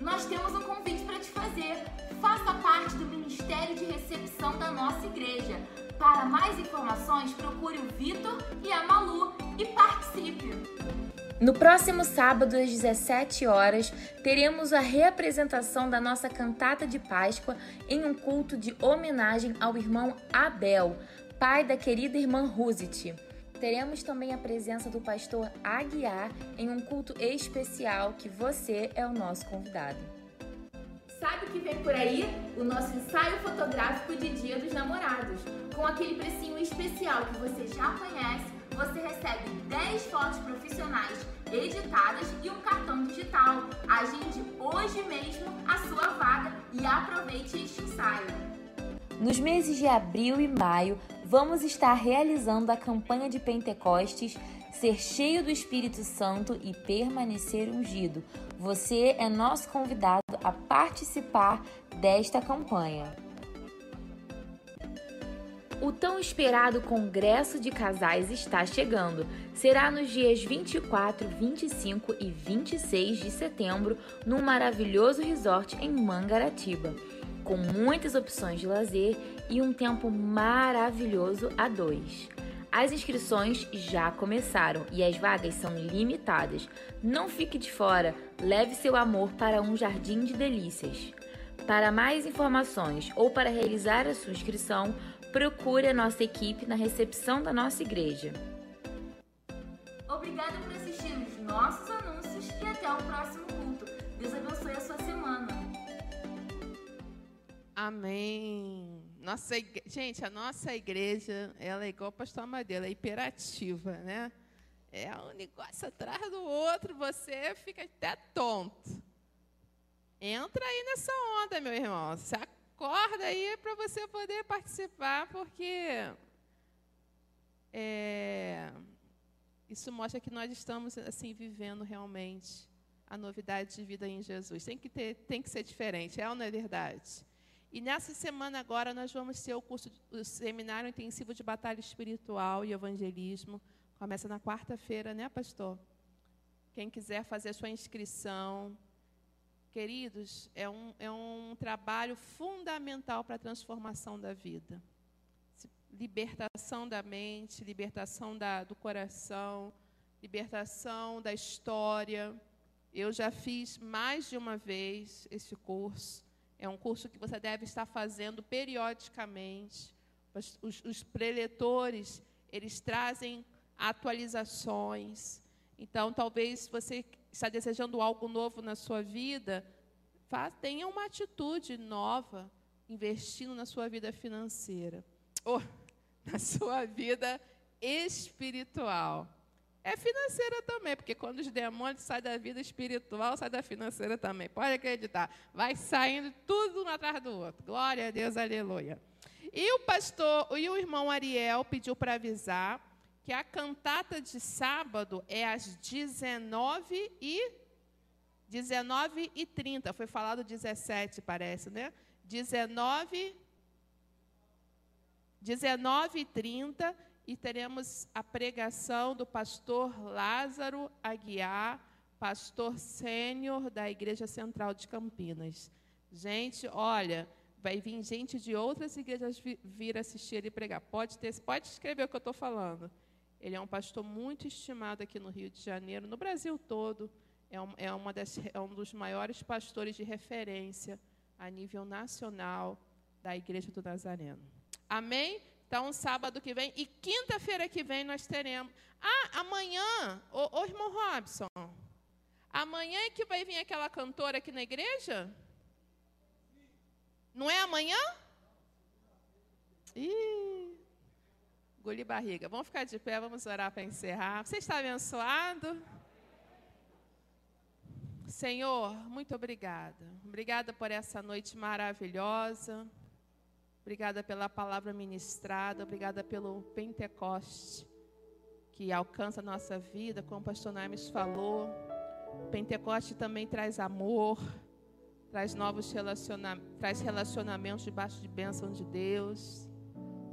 Nós temos um convite para te fazer. Faça parte do Ministério de Recepção da nossa igreja. Para mais informações, procure o Vitor e a Malu e participe! No próximo sábado, às 17 horas, teremos a reapresentação da nossa cantata de Páscoa em um culto de homenagem ao irmão Abel, pai da querida irmã Ruzit. Teremos também a presença do pastor Aguiar em um culto especial que você é o nosso convidado. Sabe o que vem por aí? O nosso ensaio fotográfico de Dia dos Namorados. Com aquele precinho especial que você já conhece, você recebe 10 fotos profissionais editadas e um cartão digital. Agende hoje mesmo a sua vaga e aproveite este ensaio. Nos meses de abril e maio, vamos estar realizando a campanha de Pentecostes Ser cheio do Espírito Santo e permanecer ungido. Você é nosso convidado a participar desta campanha. O tão esperado Congresso de Casais está chegando. Será nos dias 24, 25 e 26 de setembro, num maravilhoso resort em Mangaratiba, com muitas opções de lazer e um tempo maravilhoso a dois. As inscrições já começaram e as vagas são limitadas. Não fique de fora, leve seu amor para um jardim de delícias. Para mais informações ou para realizar a sua inscrição, procure a nossa equipe na recepção da nossa igreja. Obrigada por assistir os nossos anúncios e até o próximo culto. Deus abençoe a sua semana. Amém. Nossa. Gente, a nossa igreja, ela é igual o pastor Amadeu, ela é hiperativa, né? É um negócio atrás do outro, você fica até tonto. Entra aí nessa onda, meu irmão. Se acorda aí para você poder participar, porque é, isso mostra que nós estamos assim vivendo realmente a novidade de vida em Jesus. Tem que ter, tem que ser diferente, é ou não é verdade? E nessa semana agora nós vamos ter o curso, o seminário intensivo de batalha espiritual e evangelismo. Começa na quarta-feira, né, pastor? Quem quiser fazer a sua inscrição, queridos, é um, é um trabalho fundamental para a transformação da vida. Libertação da mente, libertação da, do coração, libertação da história. Eu já fiz mais de uma vez esse curso. É um curso que você deve estar fazendo periodicamente. Os, os, os preletores, eles trazem atualizações. Então, talvez você está desejando algo novo na sua vida, tenha uma atitude nova, investindo na sua vida financeira, ou na sua vida espiritual. É financeira também, porque quando os demônios saem da vida espiritual, sai da financeira também. Pode acreditar. Vai saindo tudo um atrás do outro. Glória a Deus, aleluia. E o pastor, e o irmão Ariel pediu para avisar que a cantata de sábado é às 19 e 19 e 30. Foi falado 17, parece, né? 19 19 e 30 e teremos a pregação do pastor Lázaro Aguiar, pastor sênior da Igreja Central de Campinas. Gente, olha, vai vir gente de outras igrejas vir assistir e pregar. Pode ter, pode escrever o que eu estou falando. Ele é um pastor muito estimado aqui no Rio de Janeiro, no Brasil todo. É, um, é, uma das, é um dos maiores pastores de referência a nível nacional da Igreja do Nazareno. Amém? Então, sábado que vem e quinta-feira que vem nós teremos. Ah, amanhã, ô, ô irmão Robson, amanhã é que vai vir aquela cantora aqui na igreja? Não é amanhã? Ih, Engoli barriga. Vamos ficar de pé, vamos orar para encerrar. Você está abençoado? Senhor, muito obrigada. Obrigada por essa noite maravilhosa. Obrigada pela palavra ministrada. Obrigada pelo Pentecoste que alcança a nossa vida, como o pastor Names falou. Pentecoste também traz amor, traz novos relacionamentos, traz relacionamentos debaixo de bênção de Deus.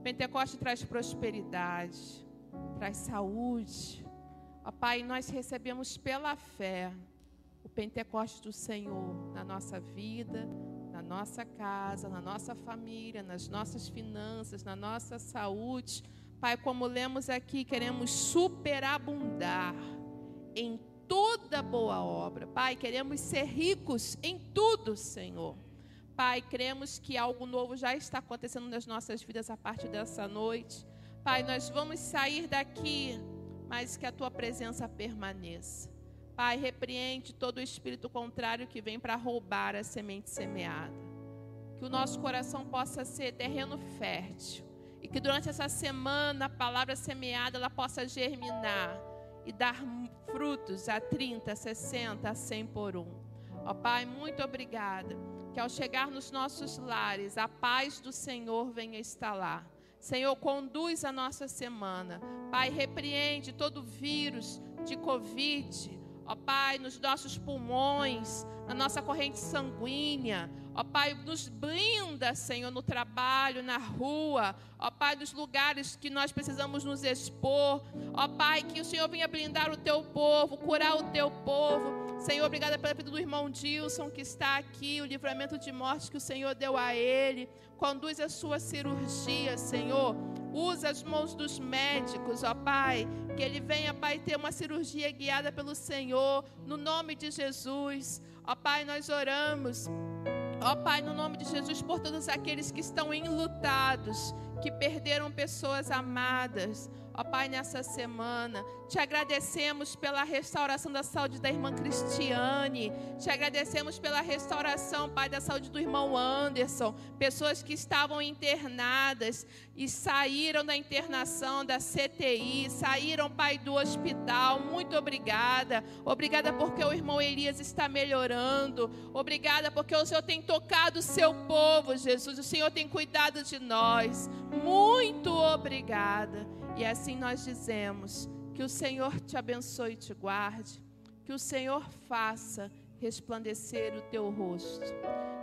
Pentecoste traz prosperidade, traz saúde. Ó Pai, nós recebemos pela fé o Pentecoste do Senhor na nossa vida, na nossa casa, na nossa família, nas nossas finanças, na nossa saúde. Pai, como lemos aqui, queremos superabundar em toda boa obra. Pai, queremos ser ricos em tudo, Senhor. Pai, cremos que algo novo já está acontecendo nas nossas vidas a partir dessa noite. Pai, nós vamos sair daqui, mas que a tua presença permaneça. Pai, repreende todo o espírito contrário que vem para roubar a semente semeada. Que o nosso coração possa ser terreno fértil e que durante essa semana a palavra semeada ela possa germinar e dar frutos a 30, 60, a 100 por um. Ó Pai, muito obrigada que ao chegar nos nossos lares, a paz do Senhor venha lá. Senhor, conduz a nossa semana. Pai, repreende todo vírus de Covid. Ó Pai, nos nossos pulmões, na nossa corrente sanguínea. Ó Pai, nos blinda, Senhor, no trabalho, na rua. Ó Pai, dos lugares que nós precisamos nos expor. Ó Pai, que o Senhor venha blindar o teu povo, curar o teu povo. Senhor, obrigada pela vida do irmão Dilson que está aqui, o livramento de morte que o Senhor deu a ele. Conduz a sua cirurgia, Senhor. Usa as mãos dos médicos, ó Pai. Que ele venha, Pai, ter uma cirurgia guiada pelo Senhor, no nome de Jesus. Ó Pai, nós oramos. Ó Pai, no nome de Jesus, por todos aqueles que estão enlutados, que perderam pessoas amadas. Ó Pai, nessa semana, te agradecemos pela restauração da saúde da irmã Cristiane. Te agradecemos pela restauração, Pai, da saúde do irmão Anderson. Pessoas que estavam internadas e saíram da internação da CTI, saíram, Pai, do hospital. Muito obrigada. Obrigada porque o irmão Elias está melhorando. Obrigada porque o Senhor tem tocado o seu povo, Jesus. O Senhor tem cuidado de nós. Muito obrigada. E assim nós dizemos: que o Senhor te abençoe e te guarde, que o Senhor faça resplandecer o teu rosto,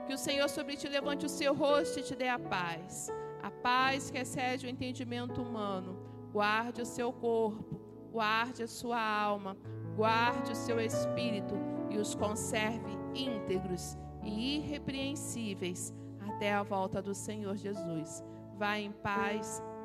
que o Senhor sobre ti levante o seu rosto e te dê a paz, a paz que excede o entendimento humano. Guarde o seu corpo, guarde a sua alma, guarde o seu espírito e os conserve íntegros e irrepreensíveis até a volta do Senhor Jesus. Vá em paz,